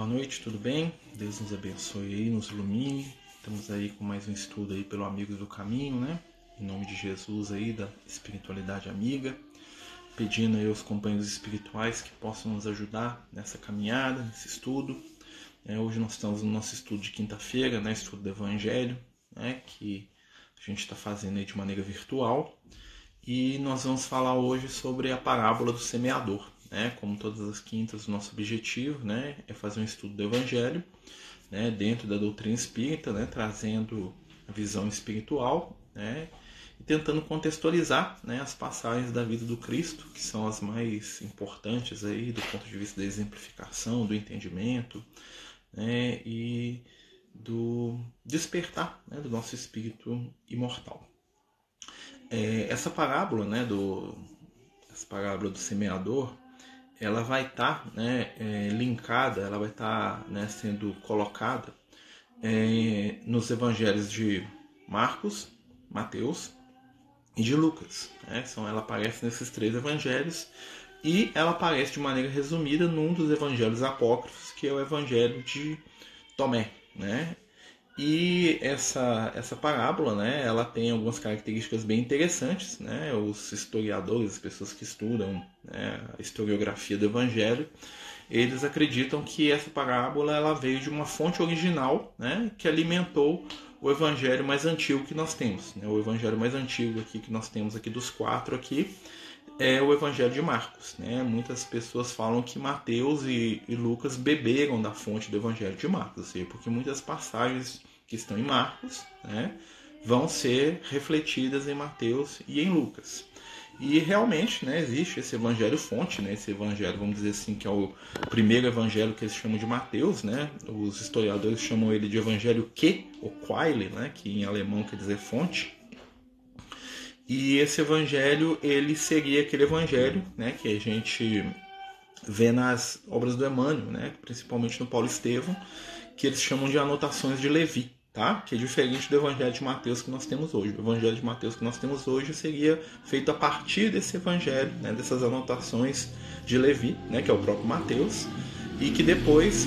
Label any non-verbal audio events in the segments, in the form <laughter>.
Boa noite, tudo bem? Deus nos abençoe aí, nos ilumine. Estamos aí com mais um estudo aí pelo Amigos do Caminho, né? Em nome de Jesus aí, da espiritualidade amiga. Pedindo aí aos companheiros espirituais que possam nos ajudar nessa caminhada, nesse estudo. É, hoje nós estamos no nosso estudo de quinta-feira, né? Estudo do Evangelho, né? Que a gente está fazendo aí de maneira virtual. E nós vamos falar hoje sobre a parábola do semeador. Né? Como todas as quintas, o nosso objetivo né, é fazer um estudo do Evangelho né, dentro da doutrina espírita, né, trazendo a visão espiritual né, e tentando contextualizar né, as passagens da vida do Cristo, que são as mais importantes aí do ponto de vista da exemplificação, do entendimento né, e do despertar né, do nosso espírito imortal. É, essa parábola, né, do, essa parábola do semeador, ela vai estar tá, né, é, linkada, ela vai estar tá, né, sendo colocada é, nos evangelhos de Marcos, Mateus e de Lucas. Né? Então, ela aparece nesses três evangelhos e ela aparece de maneira resumida num dos evangelhos apócrifos, que é o evangelho de Tomé. Né? E essa, essa parábola, né, ela tem algumas características bem interessantes. Né? Os historiadores, as pessoas que estudam né, a historiografia do Evangelho, eles acreditam que essa parábola ela veio de uma fonte original né, que alimentou o Evangelho mais antigo que nós temos. Né? O Evangelho mais antigo aqui que nós temos aqui dos quatro aqui é o Evangelho de Marcos. Né? Muitas pessoas falam que Mateus e, e Lucas beberam da fonte do Evangelho de Marcos, seja, porque muitas passagens que estão em Marcos, né, vão ser refletidas em Mateus e em Lucas. E realmente né, existe esse evangelho fonte, né, esse evangelho, vamos dizer assim, que é o primeiro evangelho que eles chamam de Mateus, né? Os historiadores chamam ele de evangelho que, ou Quaile, né, que em alemão quer dizer fonte. E esse evangelho, ele seria aquele evangelho né, que a gente vê nas obras do Emmanuel, né, principalmente no Paulo Estevão, que eles chamam de anotações de Levi tá? Que é diferente do Evangelho de Mateus que nós temos hoje. O Evangelho de Mateus que nós temos hoje seria feito a partir desse Evangelho, né? dessas anotações de Levi, né? Que é o próprio Mateus, e que depois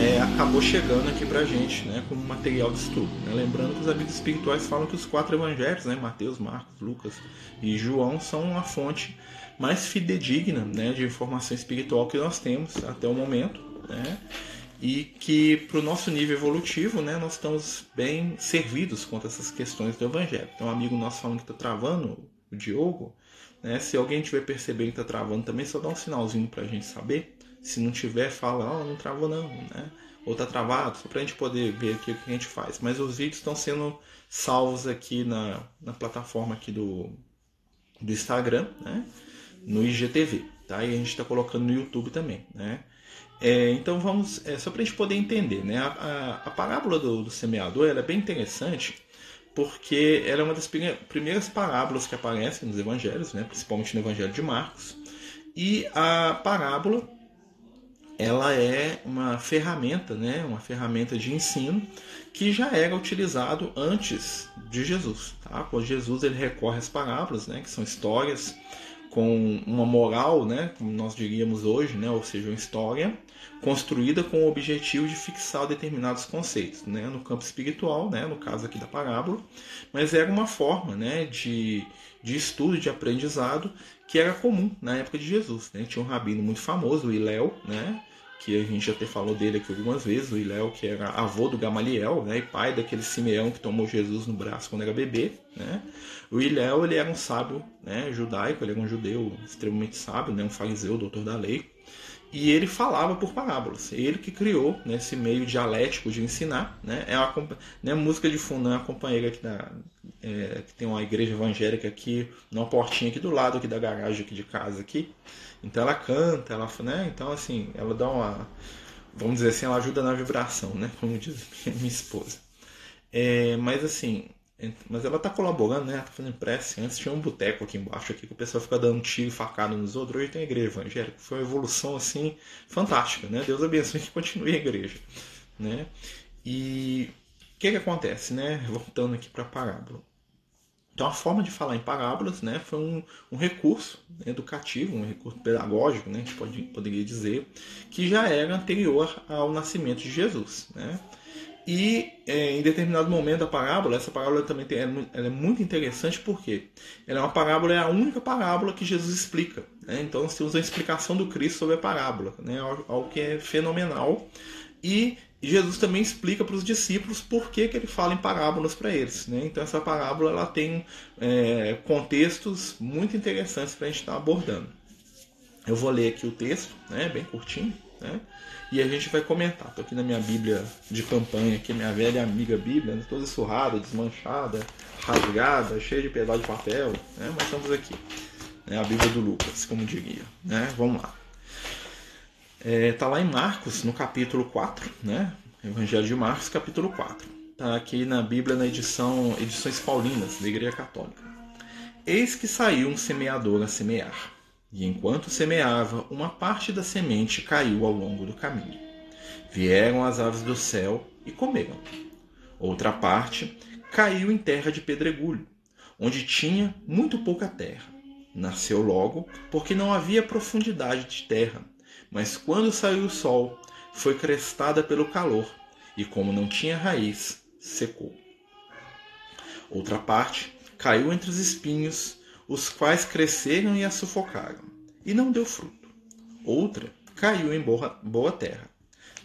é, acabou chegando aqui para a gente, né? Como material de estudo. Né? Lembrando que os amigos espirituais falam que os quatro Evangelhos, né? Mateus, Marcos, Lucas e João, são a fonte mais fidedigna, né? De informação espiritual que nós temos até o momento, né? E que para o nosso nível evolutivo, né, nós estamos bem servidos quanto a essas questões do Evangelho. Então, um amigo nosso falando que está travando, o Diogo, né, se alguém tiver percebendo que está travando também, só dá um sinalzinho para a gente saber. Se não tiver, fala, oh, não travou não, né? ou está travado, só para a gente poder ver aqui o que a gente faz. Mas os vídeos estão sendo salvos aqui na, na plataforma aqui do, do Instagram, né? no IGTV, tá? E a gente está colocando no YouTube também, né? É, então vamos, é, só para a gente poder entender, né? A, a, a parábola do, do semeador é bem interessante porque ela é uma das primeiras parábolas que aparecem nos evangelhos, né? principalmente no evangelho de Marcos. E a parábola ela é uma ferramenta, né? uma ferramenta de ensino que já era utilizado antes de Jesus. Tá? Quando Jesus ele recorre às parábolas, né? que são histórias com uma moral, né, como nós diríamos hoje, né, ou seja, uma história construída com o objetivo de fixar determinados conceitos, né, no campo espiritual, né, no caso aqui da parábola, mas era uma forma, né, de, de estudo, de aprendizado que era comum na época de Jesus, né, tinha um rabino muito famoso, o Iléu, né, que a gente já até falou dele aqui algumas vezes, o Iléu, que era avô do Gamaliel, né, e pai daquele Simeão que tomou Jesus no braço quando era bebê, né. O Iléu, ele era um sábio, né, judaico, ele era um judeu extremamente sábio, né, um fariseu, doutor da lei, e ele falava por parábolas. Ele que criou né, esse meio dialético de ensinar. Né, é a né, música de fundo, é uma companheira aqui da, é, que tem uma igreja evangélica aqui, numa portinha aqui do lado aqui da garagem aqui de casa aqui. Então ela canta, ela, né? Então assim, ela dá uma, vamos dizer assim, ela ajuda na vibração, né? Como diz <laughs> minha esposa. É, mas assim, mas ela tá colaborando, né? Ela tá fazendo prece. Antes tinha um boteco aqui embaixo aqui que o pessoal fica dando tiro e facada nos outros. Hoje tem igreja evangélica. Foi uma evolução assim fantástica, né? Deus abençoe que continue a igreja, né? E o que que acontece, né? Voltando aqui para a parábola. Então a forma de falar em parábolas né, foi um, um recurso educativo, um recurso pedagógico, né, a gente pode, poderia dizer, que já era anterior ao nascimento de Jesus. Né? E é, em determinado momento da parábola, essa parábola também tem, ela é muito interessante porque ela é uma parábola, é a única parábola que Jesus explica. Né? Então nós temos a explicação do Cristo sobre a parábola, né? algo que é fenomenal. E Jesus também explica para os discípulos por que, que ele fala em parábolas para eles. Né? Então essa parábola ela tem é, contextos muito interessantes para a gente estar tá abordando. Eu vou ler aqui o texto, né? bem curtinho. Né? E a gente vai comentar. Estou aqui na minha Bíblia de campanha, aqui minha velha amiga Bíblia, né? toda surrada, desmanchada, rasgada, cheia de pedaço de papel, né? mas estamos aqui. Né? A Bíblia do Lucas, como diria. Né? Vamos lá. Está é, tá lá em Marcos, no capítulo 4, né? Evangelho de Marcos, capítulo 4. Está aqui na Bíblia, na edição Edições Paulinas, da Igreja Católica. Eis que saiu um semeador a semear. E enquanto semeava, uma parte da semente caiu ao longo do caminho. Vieram as aves do céu e comeram. Outra parte caiu em terra de pedregulho, onde tinha muito pouca terra. Nasceu logo, porque não havia profundidade de terra, mas quando saiu o sol, foi crestada pelo calor, e como não tinha raiz, secou. Outra parte caiu entre os espinhos, os quais cresceram e a sufocaram, e não deu fruto. Outra caiu em boa, boa terra,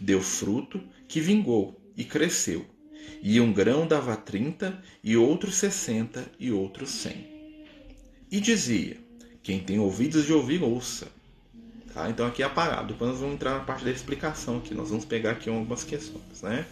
deu fruto que vingou e cresceu, e um grão dava trinta, e outro sessenta, e outro cem. E dizia: Quem tem ouvidos de ouvir, ouça. Tá? Então aqui é apagado. Depois nós vamos entrar na parte da explicação aqui. Nós vamos pegar aqui algumas questões. Né?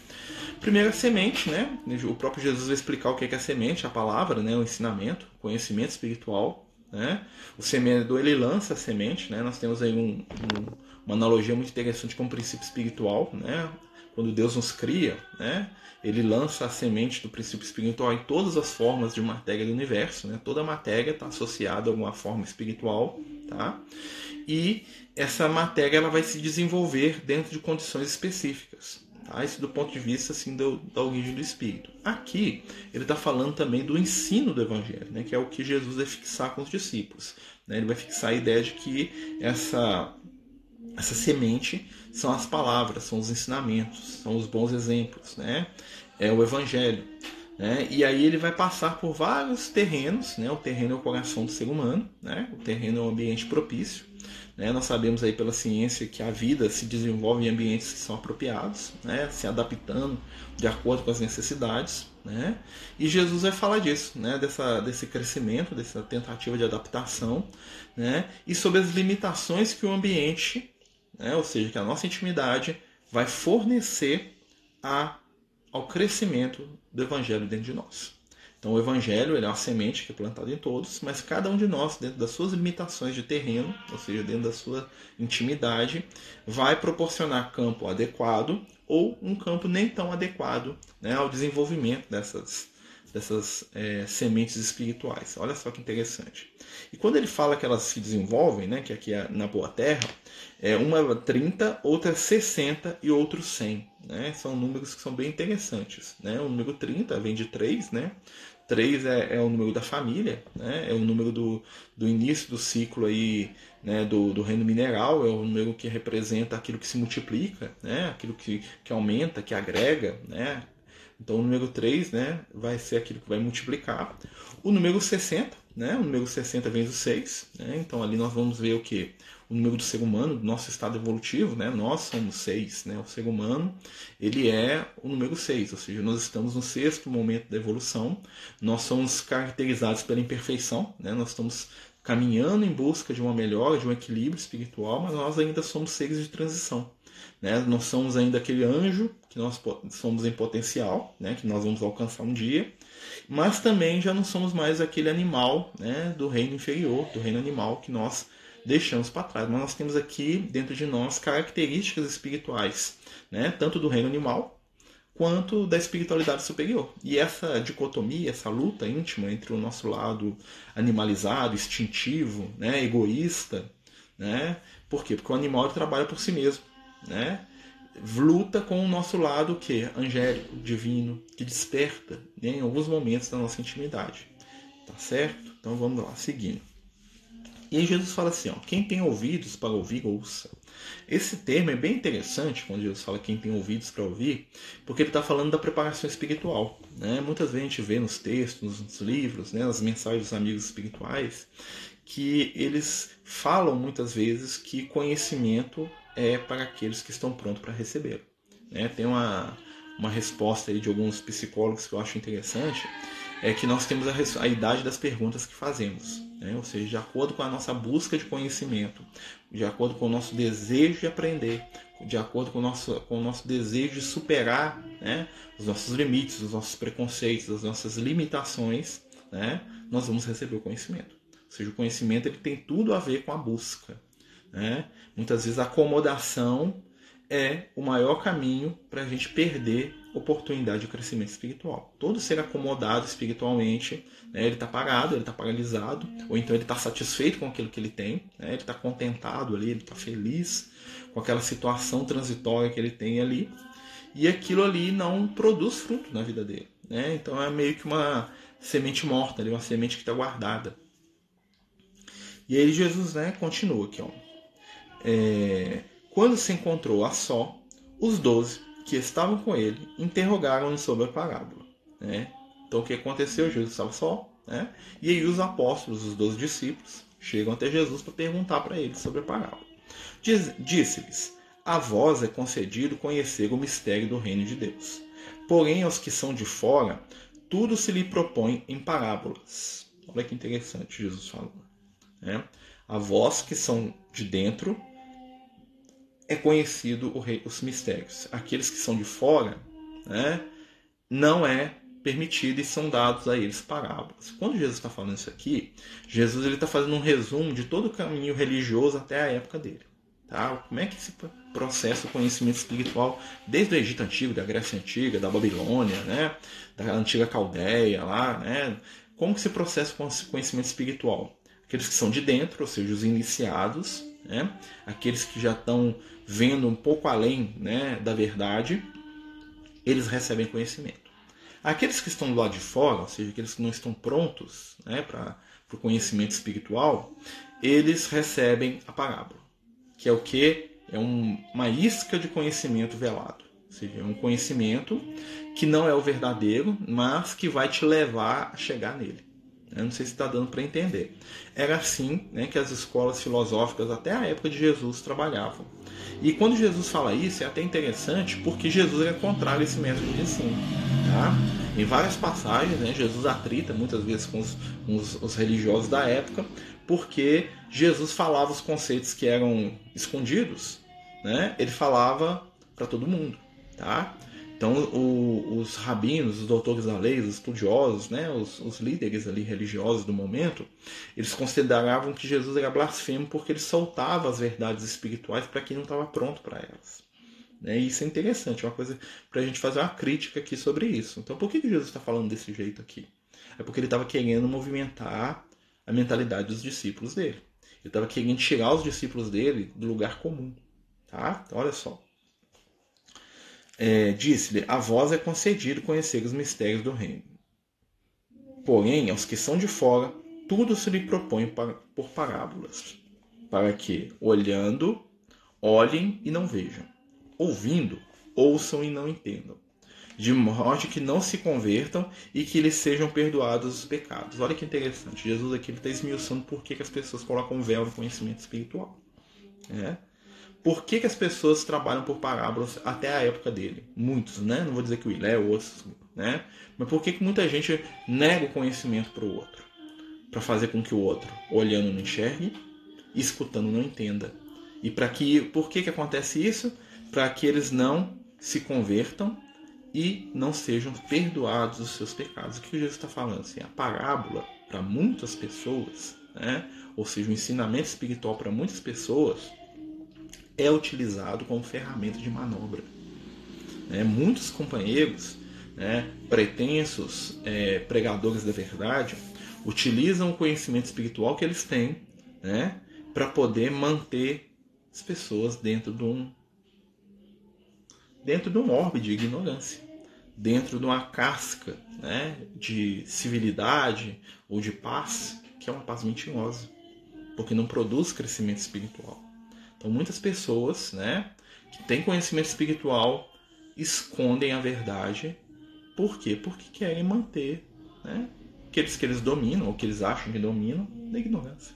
Primeiro a semente, né? O próprio Jesus vai explicar o que é a semente, a palavra, né? o ensinamento, o conhecimento espiritual. Né? O semeador ele lança a semente, né? Nós temos aí um, um, uma analogia muito interessante com o princípio espiritual, né? Quando Deus nos cria, né? Ele lança a semente do princípio espiritual em todas as formas de matéria do universo, né? Toda matéria está associada a alguma forma espiritual, tá? E essa matéria ela vai se desenvolver dentro de condições específicas. Tá? Isso do ponto de vista assim, do, da origem do Espírito. Aqui, ele está falando também do ensino do Evangelho, né? que é o que Jesus vai fixar com os discípulos. Né? Ele vai fixar a ideia de que essa, essa semente são as palavras, são os ensinamentos, são os bons exemplos, né? é o Evangelho. Né? E aí ele vai passar por vários terrenos, né? o terreno é o coração do ser humano, né? o terreno é o ambiente propício, né? Nós sabemos aí pela ciência que a vida se desenvolve em ambientes que são apropriados, né? se adaptando de acordo com as necessidades. Né? E Jesus vai falar disso, né? Dessa, desse crescimento, dessa tentativa de adaptação, né? e sobre as limitações que o ambiente, né? ou seja, que a nossa intimidade vai fornecer a, ao crescimento do Evangelho dentro de nós. Então o evangelho ele é uma semente que é plantada em todos, mas cada um de nós, dentro das suas limitações de terreno, ou seja, dentro da sua intimidade, vai proporcionar campo adequado ou um campo nem tão adequado né, ao desenvolvimento dessas, dessas é, sementes espirituais. Olha só que interessante. E quando ele fala que elas se desenvolvem, né, que aqui é na boa terra, é uma 30, outra 60 e outro 100. Né? São números que são bem interessantes. Né? O número 30 vem de 3, né? 3 é, é, o número da família, né? é o número do, do início do ciclo aí, né? do, do reino mineral, é o número que representa aquilo que se multiplica, né? aquilo que, que aumenta, que agrega. Né? Então o número 3 né? vai ser aquilo que vai multiplicar. O número 60, né? o número 60 vem do 6, né? então ali nós vamos ver o que? O número do ser humano, do nosso estado evolutivo, né? Nós somos seis, né? O ser humano, ele é o número seis, ou seja, nós estamos no sexto momento da evolução. Nós somos caracterizados pela imperfeição, né? Nós estamos caminhando em busca de uma melhora, de um equilíbrio espiritual, mas nós ainda somos seres de transição. Né? Nós somos ainda aquele anjo que nós somos em potencial, né? que nós vamos alcançar um dia, mas também já não somos mais aquele animal né? do reino inferior, do reino animal que nós deixamos para trás. Mas nós temos aqui dentro de nós características espirituais, né? tanto do reino animal quanto da espiritualidade superior. E essa dicotomia, essa luta íntima entre o nosso lado animalizado, instintivo, né? egoísta, né? por quê? Porque o animal trabalha por si mesmo, né? luta com o nosso lado que angélico, divino, que desperta né? em alguns momentos da nossa intimidade. Tá certo? Então vamos lá, seguindo. E aí Jesus fala assim, ó, quem tem ouvidos para ouvir, ouça. Esse termo é bem interessante quando Jesus fala quem tem ouvidos para ouvir, porque ele está falando da preparação espiritual. Né? Muitas vezes a gente vê nos textos, nos livros, né, nas mensagens dos amigos espirituais, que eles falam muitas vezes que conhecimento é para aqueles que estão prontos para receber. Né? Tem uma, uma resposta aí de alguns psicólogos que eu acho interessante, é que nós temos a, a idade das perguntas que fazemos. Né? Ou seja, de acordo com a nossa busca de conhecimento, de acordo com o nosso desejo de aprender, de acordo com o nosso, com o nosso desejo de superar né, os nossos limites, os nossos preconceitos, as nossas limitações, né, nós vamos receber o conhecimento. Ou seja, o conhecimento ele tem tudo a ver com a busca. Né? Muitas vezes a acomodação é o maior caminho para a gente perder oportunidade de crescimento espiritual. Todo ser acomodado espiritualmente, né, ele está parado, ele está paralisado, ou então ele está satisfeito com aquilo que ele tem, né, ele está contentado ali, ele está feliz com aquela situação transitória que ele tem ali, e aquilo ali não produz fruto na vida dele. Né? Então é meio que uma semente morta, ali, uma semente que está guardada. E aí Jesus né, continua aqui. Ó. É, quando se encontrou a só, os doze que estavam com ele interrogaram-no sobre a parábola. Né? Então o que aconteceu? Jesus estava só, né? e aí os apóstolos, os doze discípulos, chegam até Jesus para perguntar para ele sobre a parábola. Disse-lhes: A vós é concedido conhecer o mistério do reino de Deus. Porém, aos que são de fora, tudo se lhe propõe em parábolas. Olha que interessante Jesus falou. Né? A vós que são de dentro, é conhecido rei, os mistérios. Aqueles que são de fora, né, não é permitido e são dados a eles parábolas. Quando Jesus está falando isso aqui, Jesus está fazendo um resumo de todo o caminho religioso até a época dele. Tá? Como é que se processa o conhecimento espiritual desde o Egito Antigo, da Grécia Antiga, da Babilônia, né? da antiga Caldeia lá, né? Como que se processa o conhecimento espiritual? Aqueles que são de dentro, ou seja, os iniciados, né? aqueles que já estão vendo um pouco além né, da verdade, eles recebem conhecimento. Aqueles que estão do lado de fora, ou seja, aqueles que não estão prontos né, para o conhecimento espiritual, eles recebem a parábola, que é o que? É um, uma isca de conhecimento velado. Ou seja, é um conhecimento que não é o verdadeiro, mas que vai te levar a chegar nele. Eu não sei se está dando para entender. Era assim né, que as escolas filosóficas, até a época de Jesus, trabalhavam. E quando Jesus fala isso, é até interessante porque Jesus é contrário a esse método de ensino. Tá? Em várias passagens, né, Jesus atrita muitas vezes com os, os, os religiosos da época, porque Jesus falava os conceitos que eram escondidos, né, ele falava para todo mundo. Tá? Então, o, os rabinos, os doutores da lei, os estudiosos, né, os, os, líderes ali religiosos do momento, eles consideravam que Jesus era blasfemo porque ele soltava as verdades espirituais para quem não estava pronto para elas. Né? E isso é interessante, é uma coisa para a gente fazer uma crítica aqui sobre isso. Então, por que, que Jesus está falando desse jeito aqui? É porque ele estava querendo movimentar a mentalidade dos discípulos dele. Ele estava querendo tirar os discípulos dele do lugar comum. Tá? Então, olha só é, disse-lhe: A vós é concedido conhecer os mistérios do reino. Porém, aos que são de fora, tudo se lhe propõe por parábolas, para que, olhando, olhem e não vejam, ouvindo, ouçam e não entendam, de modo que não se convertam e que lhes sejam perdoados os pecados. Olha que interessante, Jesus aqui está esmiuçando por que, que as pessoas colocam véu no conhecimento espiritual. É? Por que, que as pessoas trabalham por parábolas até a época dele? Muitos, né? Não vou dizer que o Ilé, outros, né? Mas por que, que muita gente nega o conhecimento para o outro? Para fazer com que o outro, olhando, não enxergue, escutando, não entenda. E para que, por que, que acontece isso? Para que eles não se convertam e não sejam perdoados os seus pecados. O que Jesus está falando? Assim, a parábola, para muitas pessoas, né? ou seja, o ensinamento espiritual para muitas pessoas, é utilizado como ferramenta de manobra. É, muitos companheiros, né, pretensos é, pregadores da verdade, utilizam o conhecimento espiritual que eles têm né, para poder manter as pessoas dentro de um dentro de um orbe de ignorância. dentro de uma casca né, de civilidade ou de paz, que é uma paz mentirosa, porque não produz crescimento espiritual. Então, muitas pessoas né, que têm conhecimento espiritual escondem a verdade. Por quê? Porque querem manter né, aqueles que eles dominam, ou que eles acham que dominam, da ignorância.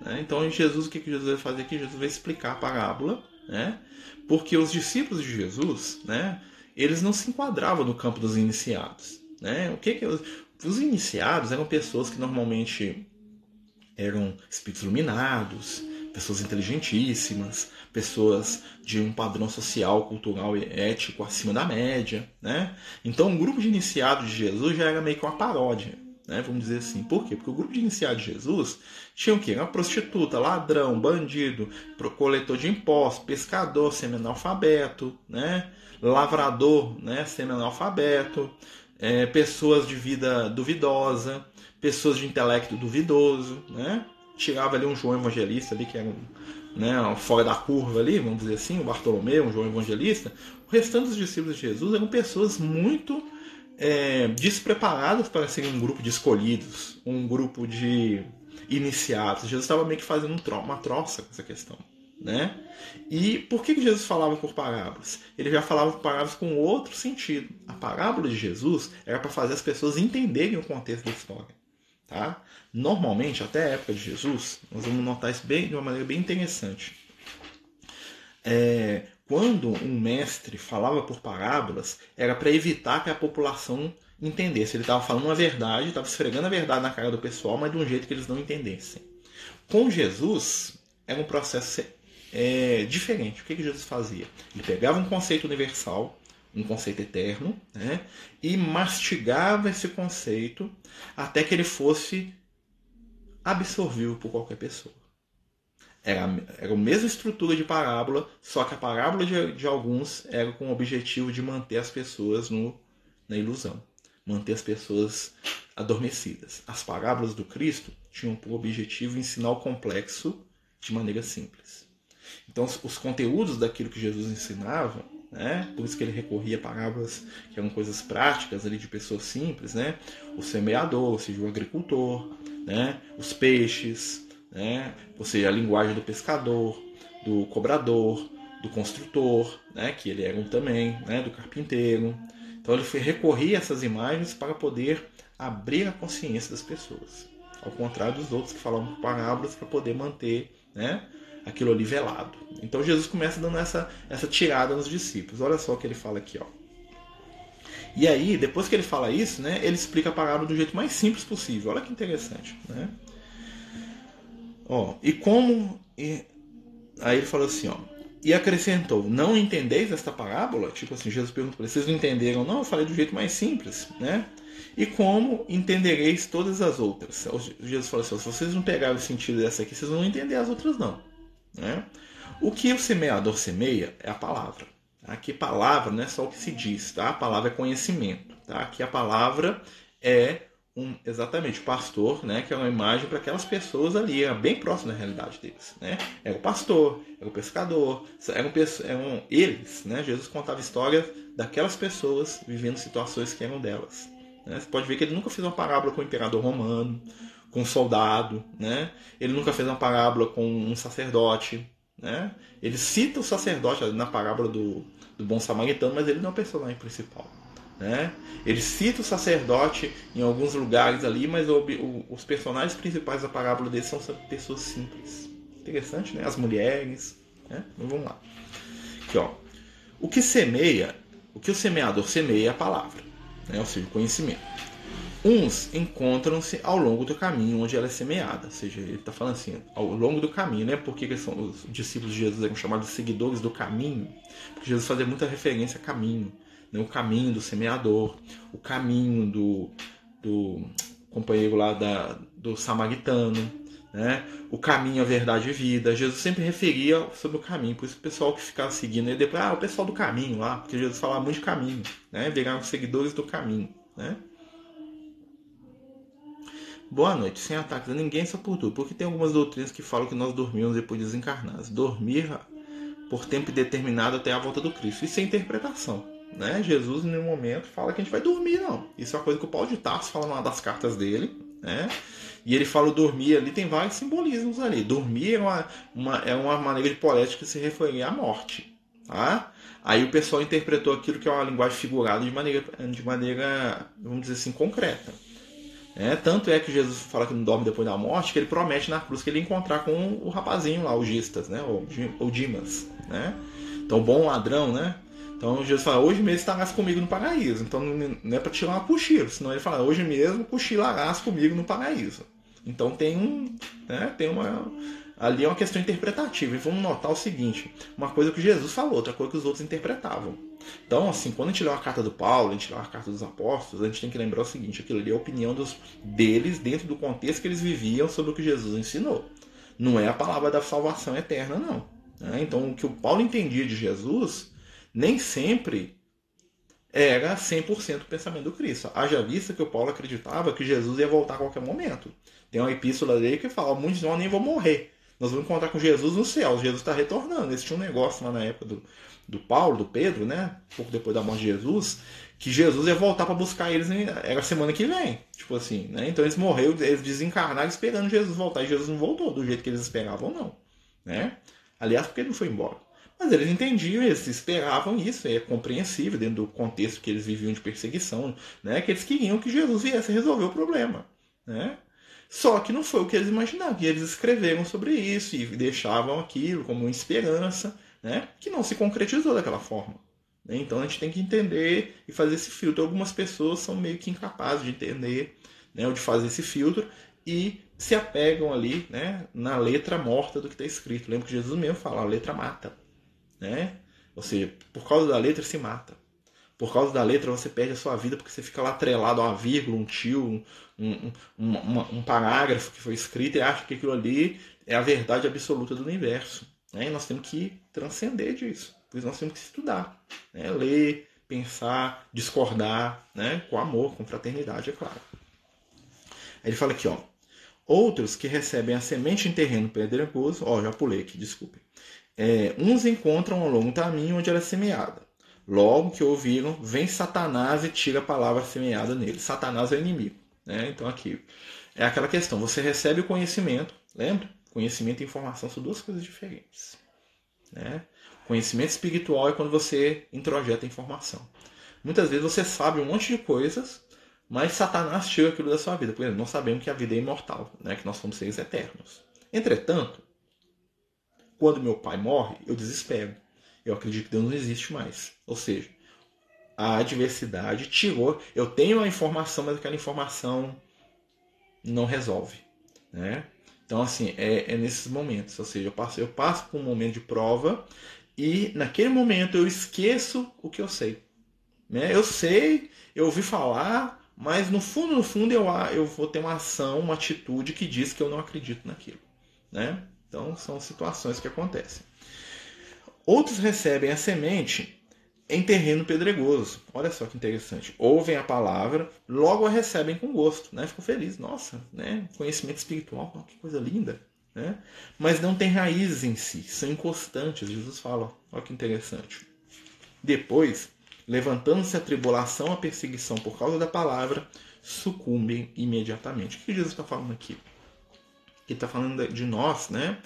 Né? Então, Jesus, o que Jesus vai fazer aqui? Jesus vai explicar a parábola, né? porque os discípulos de Jesus, né, eles não se enquadravam no campo dos iniciados. Né? O que, que os, os iniciados eram pessoas que normalmente eram espíritos iluminados, pessoas inteligentíssimas, pessoas de um padrão social, cultural e ético acima da média, né? Então, o grupo de iniciados de Jesus já era meio que uma paródia, né? Vamos dizer assim. Por quê? Porque o grupo de iniciados de Jesus tinha o quê? Uma prostituta, ladrão, bandido, coletor de impostos, pescador, semi-analfabeto, né? Lavrador, né? Semi-analfabeto, é, pessoas de vida duvidosa, pessoas de intelecto duvidoso, né? Tirava ali um João Evangelista ali, que era um, né, fora da curva ali, vamos dizer assim, o Bartolomeu, um João Evangelista, o restante dos discípulos de Jesus eram pessoas muito é, despreparadas para serem um grupo de escolhidos, um grupo de iniciados. Jesus estava meio que fazendo uma troça com essa questão. Né? E por que Jesus falava por parábolas? Ele já falava por parábolas com outro sentido. A parábola de Jesus era para fazer as pessoas entenderem o contexto da história. Tá? Normalmente, até a época de Jesus, nós vamos notar isso bem, de uma maneira bem interessante. É, quando um mestre falava por parábolas, era para evitar que a população entendesse. Ele estava falando uma verdade, estava esfregando a verdade na cara do pessoal, mas de um jeito que eles não entendessem. Com Jesus, era um processo é, diferente. O que, que Jesus fazia? Ele pegava um conceito universal, um conceito eterno, né? e mastigava esse conceito até que ele fosse absorvível por qualquer pessoa. Era, era a mesma estrutura de parábola, só que a parábola de, de alguns era com o objetivo de manter as pessoas no, na ilusão, manter as pessoas adormecidas. As parábolas do Cristo tinham por objetivo ensinar o complexo de maneira simples. Então, os conteúdos daquilo que Jesus ensinava né? Por isso que ele recorria a parábolas que eram coisas práticas ali de pessoas simples, né? O semeador, ou seja, o agricultor, né? Os peixes, né? Ou seja, a linguagem do pescador, do cobrador, do construtor, né? Que ele era um também, né? Do carpinteiro. Então ele foi recorrer a essas imagens para poder abrir a consciência das pessoas. Ao contrário dos outros que falavam parábolas para poder manter, né? Aquilo ali velado. Então Jesus começa dando essa, essa tirada nos discípulos. Olha só o que ele fala aqui, ó. E aí, depois que ele fala isso, né, ele explica a parábola do jeito mais simples possível. Olha que interessante, né? Ó, e como e, aí ele falou assim, ó, e acrescentou: Não entendeis esta parábola? Tipo assim, Jesus perguntou para Vocês não entenderam? Não, eu falei do jeito mais simples, né? E como entendereis todas as outras? Jesus falou assim: Se vocês não pegarem o sentido dessa aqui, vocês não vão entender as outras, não. Né? O que o semeador semeia é a palavra. Aqui palavra não é só o que se diz, tá? A palavra é conhecimento, tá? Aqui a palavra é um, exatamente o pastor, né? Que é uma imagem para aquelas pessoas ali, é bem próximo da realidade deles, né? Era o pastor, era o pescador, eram, eram eles, né? Jesus contava histórias daquelas pessoas vivendo situações que eram delas. Né? Você pode ver que ele nunca fez uma parábola com o imperador romano, com um soldado, né? Ele nunca fez uma parábola com um sacerdote, né? Ele cita o sacerdote na parábola do, do bom samaritano, mas ele não é o personagem principal, né? Ele cita o sacerdote em alguns lugares ali, mas o, o, os personagens principais da parábola dele são pessoas simples. Interessante, né? As mulheres, né? Então, vamos lá. Aqui, ó. O que semeia, o que o semeador semeia é a palavra, né? Ou seja, o conhecimento. Uns encontram-se ao longo do caminho onde ela é semeada. Ou seja, ele está falando assim, ao longo do caminho, né? Porque são, os discípulos de Jesus eram chamados seguidores do caminho. Porque Jesus fazia muita referência a caminho. Né? O caminho do semeador, o caminho do, do companheiro lá da, do samaritano, né? o caminho, a verdade e vida. Jesus sempre referia sobre o caminho, por isso o pessoal que ficava seguindo ele depois, ah, o pessoal do caminho lá, porque Jesus falava muito de caminho, né? viraram seguidores do caminho. Né? Boa noite, sem ataques a ninguém, só por tudo. Porque tem algumas doutrinas que falam que nós dormimos depois de desencarnados. Dormir por tempo determinado até a volta do Cristo. Isso é interpretação. né? Jesus, em nenhum momento, fala que a gente vai dormir, não. Isso é uma coisa que o Paulo de Tarso fala numa das cartas dele, né? E ele fala dormir ali, tem vários simbolismos ali. Dormir é uma, uma, é uma maneira de poética se referir à morte, tá? Aí o pessoal interpretou aquilo que é uma linguagem figurada de maneira, de maneira vamos dizer assim, concreta. É, tanto é que Jesus fala que não dorme depois da morte, que ele promete na cruz que ele encontrar com o rapazinho lá, o Gistas, né? O, Dimas, né? Então, bom ladrão, né? Então Jesus fala, hoje mesmo estarás comigo no paraíso. Então não é para tirar uma cochilo, senão ele fala, hoje mesmo cochilarás comigo no paraíso. Então tem um, né, tem uma ali é uma questão interpretativa. E vamos notar o seguinte, uma coisa que Jesus falou, outra coisa que os outros interpretavam. Então, assim, quando a gente lê uma carta do Paulo, a gente lê uma carta dos apóstolos, a gente tem que lembrar o seguinte, aquilo ali é a opinião dos, deles dentro do contexto que eles viviam sobre o que Jesus ensinou. Não é a palavra da salvação eterna, não. Né? Então, o que o Paulo entendia de Jesus nem sempre era 100% o pensamento do Cristo. Haja vista que o Paulo acreditava que Jesus ia voltar a qualquer momento. Tem uma epístola dele que fala: muitos de nós nem vão morrer. Nós vamos encontrar com Jesus no céu. Jesus está retornando. Eles tinham um negócio lá na época do, do Paulo, do Pedro, né? pouco depois da morte de Jesus, que Jesus ia voltar para buscar eles. Era a semana que vem. Tipo assim, né? Então eles morreram, eles desencarnaram esperando Jesus voltar. E Jesus não voltou do jeito que eles esperavam, não. Né? Aliás, porque ele não foi embora. Mas eles entendiam, eles esperavam isso, é compreensível dentro do contexto que eles viviam de perseguição, né? que eles queriam que Jesus viesse resolver o problema. Né? Só que não foi o que eles imaginavam, e eles escreveram sobre isso e deixavam aquilo como uma esperança, né? que não se concretizou daquela forma. Né? Então a gente tem que entender e fazer esse filtro. Algumas pessoas são meio que incapazes de entender né, ou de fazer esse filtro e se apegam ali né, na letra morta do que está escrito. Lembra que Jesus mesmo fala, a letra mata né? Ou seja, por causa da letra se mata. Por causa da letra você perde a sua vida porque você fica lá atrelado a uma vírgula, um tio, um, um, um, um parágrafo que foi escrito e acha que aquilo ali é a verdade absoluta do universo. Né? E nós temos que transcender disso. Por isso nós temos que estudar, né? ler, pensar, discordar, né? com amor, com fraternidade, é claro. Aí ele fala aqui, ó. Outros que recebem a semente em terreno pedregoso, ó, já pulei aqui, desculpe é, uns encontram ao longo do caminho onde ela é semeada. Logo que ouviram, vem Satanás e tira a palavra semeada nele. Satanás é o inimigo. Né? Então aqui é aquela questão: você recebe o conhecimento, lembra? Conhecimento e informação são duas coisas diferentes. Né? Conhecimento espiritual é quando você introjeta informação. Muitas vezes você sabe um monte de coisas, mas Satanás tira aquilo da sua vida. Por exemplo, nós sabemos que a vida é imortal, né? que nós somos seres eternos. Entretanto, quando meu pai morre, eu desespero. Eu acredito que Deus não existe mais. Ou seja, a adversidade tirou. Eu tenho a informação, mas aquela informação não resolve. Né? Então, assim, é, é nesses momentos. Ou seja, eu passo, eu passo por um momento de prova e naquele momento eu esqueço o que eu sei. Né? Eu sei, eu ouvi falar, mas no fundo, no fundo, eu, eu vou ter uma ação, uma atitude que diz que eu não acredito naquilo. Né? Então, são situações que acontecem. Outros recebem a semente em terreno pedregoso. Olha só que interessante. Ouvem a palavra, logo a recebem com gosto, né? Ficam felizes. Nossa, né? Conhecimento espiritual, que coisa linda. Né? Mas não tem raízes em si, são inconstantes. Jesus fala, olha que interessante. Depois, levantando-se a tribulação, a perseguição por causa da palavra, sucumbem imediatamente. O que Jesus está falando aqui? que está falando de nós, né?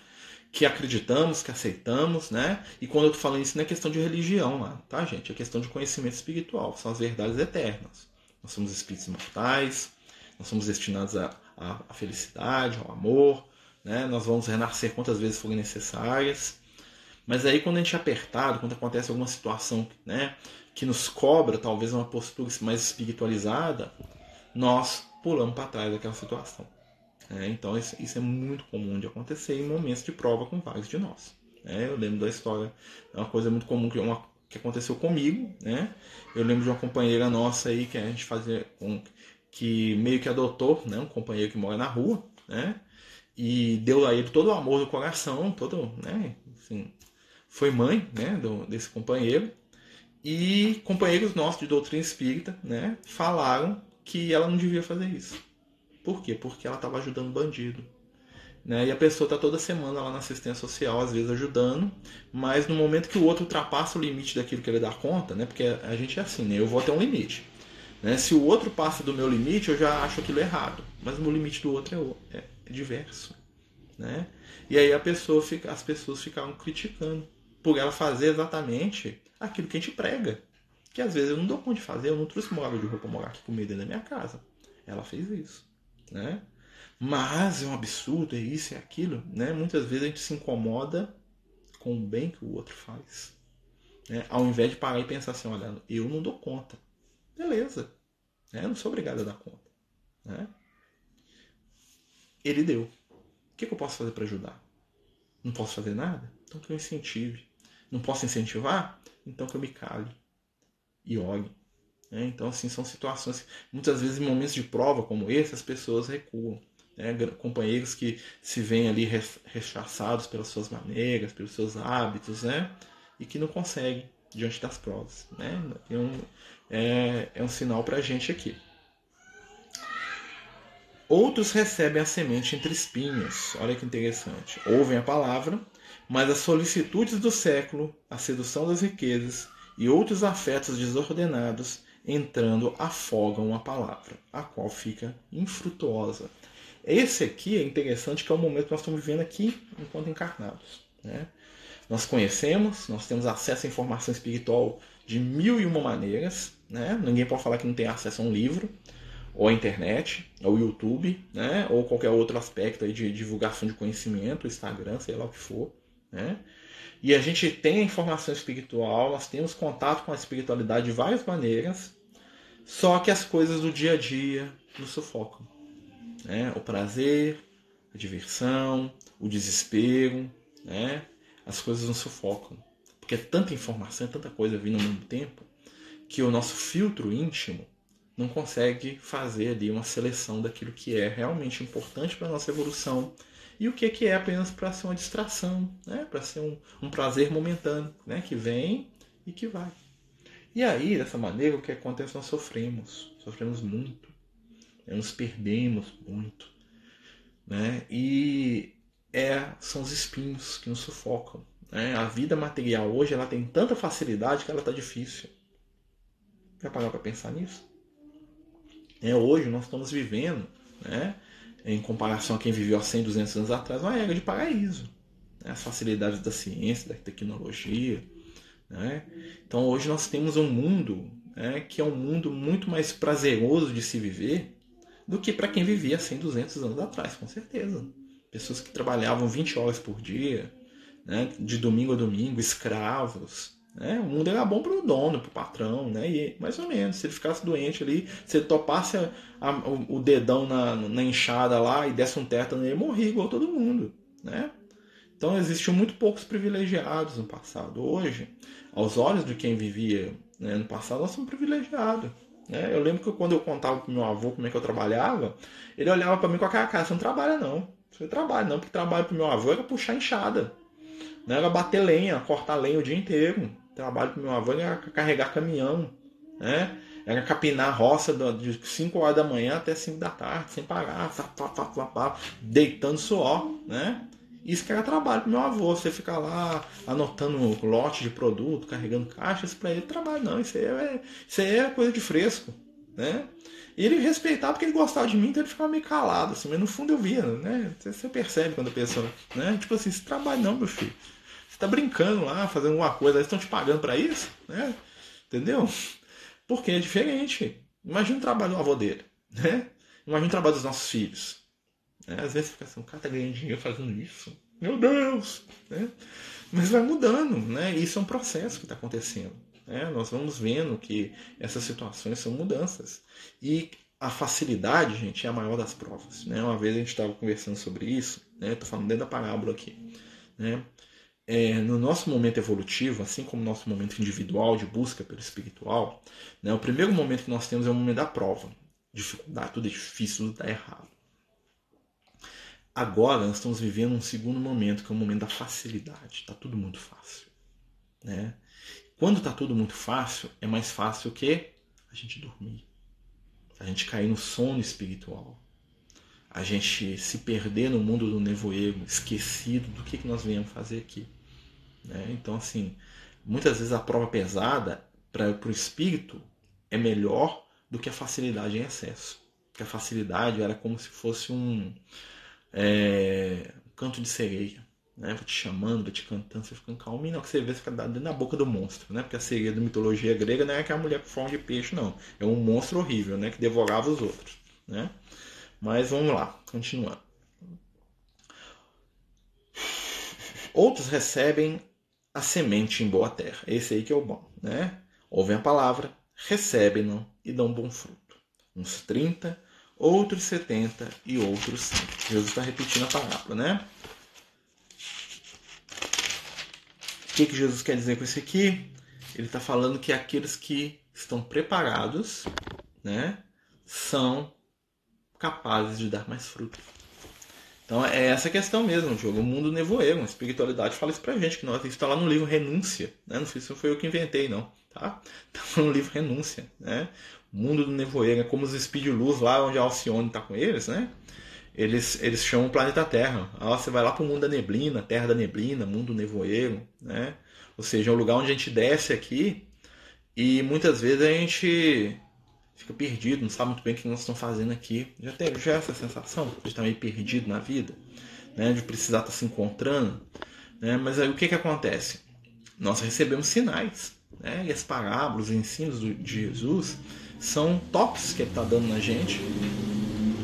Que acreditamos, que aceitamos, né? E quando eu estou falando isso, não é questão de religião lá, tá, gente? É questão de conhecimento espiritual, são as verdades eternas. Nós somos espíritos imortais, nós somos destinados à felicidade, ao amor, né? Nós vamos renascer quantas vezes forem necessárias. Mas aí quando a gente é apertado, quando acontece alguma situação, né? Que nos cobra talvez uma postura mais espiritualizada, nós pulamos para trás daquela situação. É, então isso, isso, é muito comum de acontecer em momentos de prova com vários de nós. É, eu lembro da história, é uma coisa muito comum que, uma, que aconteceu comigo. Né? Eu lembro de uma companheira nossa aí que a gente fazia que meio que adotou, né? um companheiro que mora na rua, né? e deu a ele todo o amor do coração, todo, né? Assim, foi mãe né? Do, desse companheiro. E companheiros nossos de doutrina espírita né? falaram que ela não devia fazer isso. Por quê? Porque ela estava ajudando bandido. né? E a pessoa está toda semana lá na assistência social, às vezes ajudando, mas no momento que o outro ultrapassa o limite daquilo que ele dá conta, né? Porque a gente é assim, né? Eu vou até um limite. Né? Se o outro passa do meu limite, eu já acho aquilo errado. Mas o limite do outro é, é, diverso. Né? E aí a pessoa fica, as pessoas ficavam criticando por ela fazer exatamente aquilo que a gente prega. Que às vezes eu não dou conta de fazer, eu não trouxe móvel de roupa morar aqui comer dentro da minha casa. Ela fez isso. Né? Mas é um absurdo, é isso, é aquilo. Né? Muitas vezes a gente se incomoda com o bem que o outro faz. Né? Ao invés de parar e pensar assim, olha, eu não dou conta. Beleza. Né? Eu não sou obrigado a dar conta. Né? Ele deu. O que, que eu posso fazer para ajudar? Não posso fazer nada? Então que eu incentive. Não posso incentivar? Então que eu me cale e olhe. Né? Então, assim, são situações. Muitas vezes, em momentos de prova como esse, as pessoas recuam né, companheiros que se veem ali rechaçados pelas suas maneiras, pelos seus hábitos, né, e que não conseguem diante das provas. Né? É, um, é, é um sinal para a gente aqui. Outros recebem a semente entre espinhos. Olha que interessante. Ouvem a palavra, mas as solicitudes do século, a sedução das riquezas e outros afetos desordenados entrando afogam a palavra, a qual fica infrutuosa esse aqui é interessante, que é o momento que nós estamos vivendo aqui enquanto encarnados. Né? Nós conhecemos, nós temos acesso à informação espiritual de mil e uma maneiras. Né? Ninguém pode falar que não tem acesso a um livro, ou à internet, ou YouTube, né? ou qualquer outro aspecto aí de divulgação de conhecimento, Instagram, sei lá o que for. Né? E a gente tem a informação espiritual, nós temos contato com a espiritualidade de várias maneiras, só que as coisas do dia a dia nos sufocam né? o prazer, a diversão, o desespero, né? as coisas nos sufocam. Porque é tanta informação, é tanta coisa vindo ao mesmo tempo, que o nosso filtro íntimo não consegue fazer ali uma seleção daquilo que é realmente importante para a nossa evolução e o que, que é apenas para ser uma distração, né? para ser um, um prazer momentâneo, né? que vem e que vai. E aí, dessa maneira, o que acontece? Nós sofremos, sofremos muito nos perdemos muito. Né? E é, são os espinhos que nos sufocam. Né? A vida material hoje ela tem tanta facilidade que ela está difícil. Já parar para pensar nisso? É, hoje nós estamos vivendo, né, em comparação a quem viveu há 100, 200 anos atrás, uma era de paraíso. Né? As facilidades da ciência, da tecnologia. Né? Então hoje nós temos um mundo né, que é um mundo muito mais prazeroso de se viver do que para quem vivia 100, 200 anos atrás, com certeza. Pessoas que trabalhavam 20 horas por dia, né, de domingo a domingo, escravos. Né? O mundo era bom para o dono, para o patrão, né? e mais ou menos. Se ele ficasse doente ali, se ele topasse a, a, o, dedão na, na enxada lá e desse um tétano, ele morria igual todo mundo. Né? Então existiam muito poucos privilegiados no passado. Hoje, aos olhos de quem vivia né, no passado, nós somos privilegiados. Né? Eu lembro que quando eu contava pro meu avô como é que eu trabalhava, ele olhava para mim com aquela cara, você não trabalha não. Você trabalha não, porque trabalho pro meu avô era puxar enxada. Né? Era bater lenha, cortar lenha o dia inteiro. Trabalho pro meu avô era carregar caminhão. Né? Era capinar roça de 5 horas da manhã até 5 da tarde, sem parar, deitando suor. Né? Isso que era trabalho pro meu avô. Você ficar lá anotando lote de produto, carregando caixas, para ele trabalho não. Isso aí, é, isso aí é coisa de fresco, né? E ele respeitava porque ele gostava de mim, então ele ficava meio calado, assim, mas no fundo eu via, né? Você percebe quando a pessoa, né? Tipo assim, esse trabalho não, meu filho. Tá brincando lá, fazendo alguma coisa, eles estão te pagando para isso, né? Entendeu? Porque é diferente. Imagina o trabalho do avô dele, né? Imagina o trabalho dos nossos filhos. Né? Às vezes fica assim, o cara tá ganhando dinheiro fazendo isso. Meu Deus! Né? Mas vai mudando, né? Isso é um processo que está acontecendo. Né? Nós vamos vendo que essas situações são mudanças. E a facilidade, gente, é a maior das provas. Né? Uma vez a gente estava conversando sobre isso, né? Estou falando dentro da parábola aqui. Né? É, no nosso momento evolutivo, assim como no nosso momento individual de busca pelo espiritual, né? o primeiro momento que nós temos é o momento da prova. Dificuldade, tudo é difícil, tudo está errado. Agora nós estamos vivendo um segundo momento, que é o momento da facilidade. Está tudo muito fácil. Né? Quando está tudo muito fácil, é mais fácil o quê? A gente dormir. A gente cair no sono espiritual. A gente se perder no mundo do nevoeiro, esquecido do que, que nós viemos fazer aqui. Né? Então, assim, muitas vezes a prova pesada para o espírito é melhor do que a facilidade em excesso. Porque a facilidade era como se fosse um, é, canto de sereia. Né? Vai te chamando, vai te cantando, você ficando calmo. E não que você vê, você fica dentro da boca do monstro. Né? Porque a sereia da mitologia grega não é aquela mulher com forma de peixe, não. É um monstro horrível, né? que devorava os outros. Né? Mas vamos lá, continuando. Outros recebem a semente em boa terra. Esse aí que é o bom, né? Ouvem a palavra, recebem-no e dão bom fruto. Uns 30, outros 70 e outros 100. Jesus está repetindo a palavra, né? O que, que Jesus quer dizer com isso aqui? Ele está falando que aqueles que estão preparados, né, são capazes de dar mais fruto. Então é essa questão mesmo, jogo. O mundo nevoeiro, a espiritualidade fala isso pra gente, que nós, isso está lá no livro Renúncia. Né? Não sei se foi eu que inventei, não. Tá? Tá no livro Renúncia. Né? O mundo do nevoeiro é como os Speed Luz lá onde a Alcione está com eles, né? Eles, eles chamam o planeta Terra. Ah, você vai lá para o mundo da neblina, terra da neblina, mundo nevoeiro, né? Ou seja, é um lugar onde a gente desce aqui e muitas vezes a gente fica perdido, não sabe muito bem o que nós estamos fazendo aqui. Já teve já essa sensação de estar meio perdido na vida, né? de precisar estar se encontrando. Né? Mas aí o que, que acontece? Nós recebemos sinais. Né? E as parábolas, os ensinos de Jesus são toques que ele está dando na gente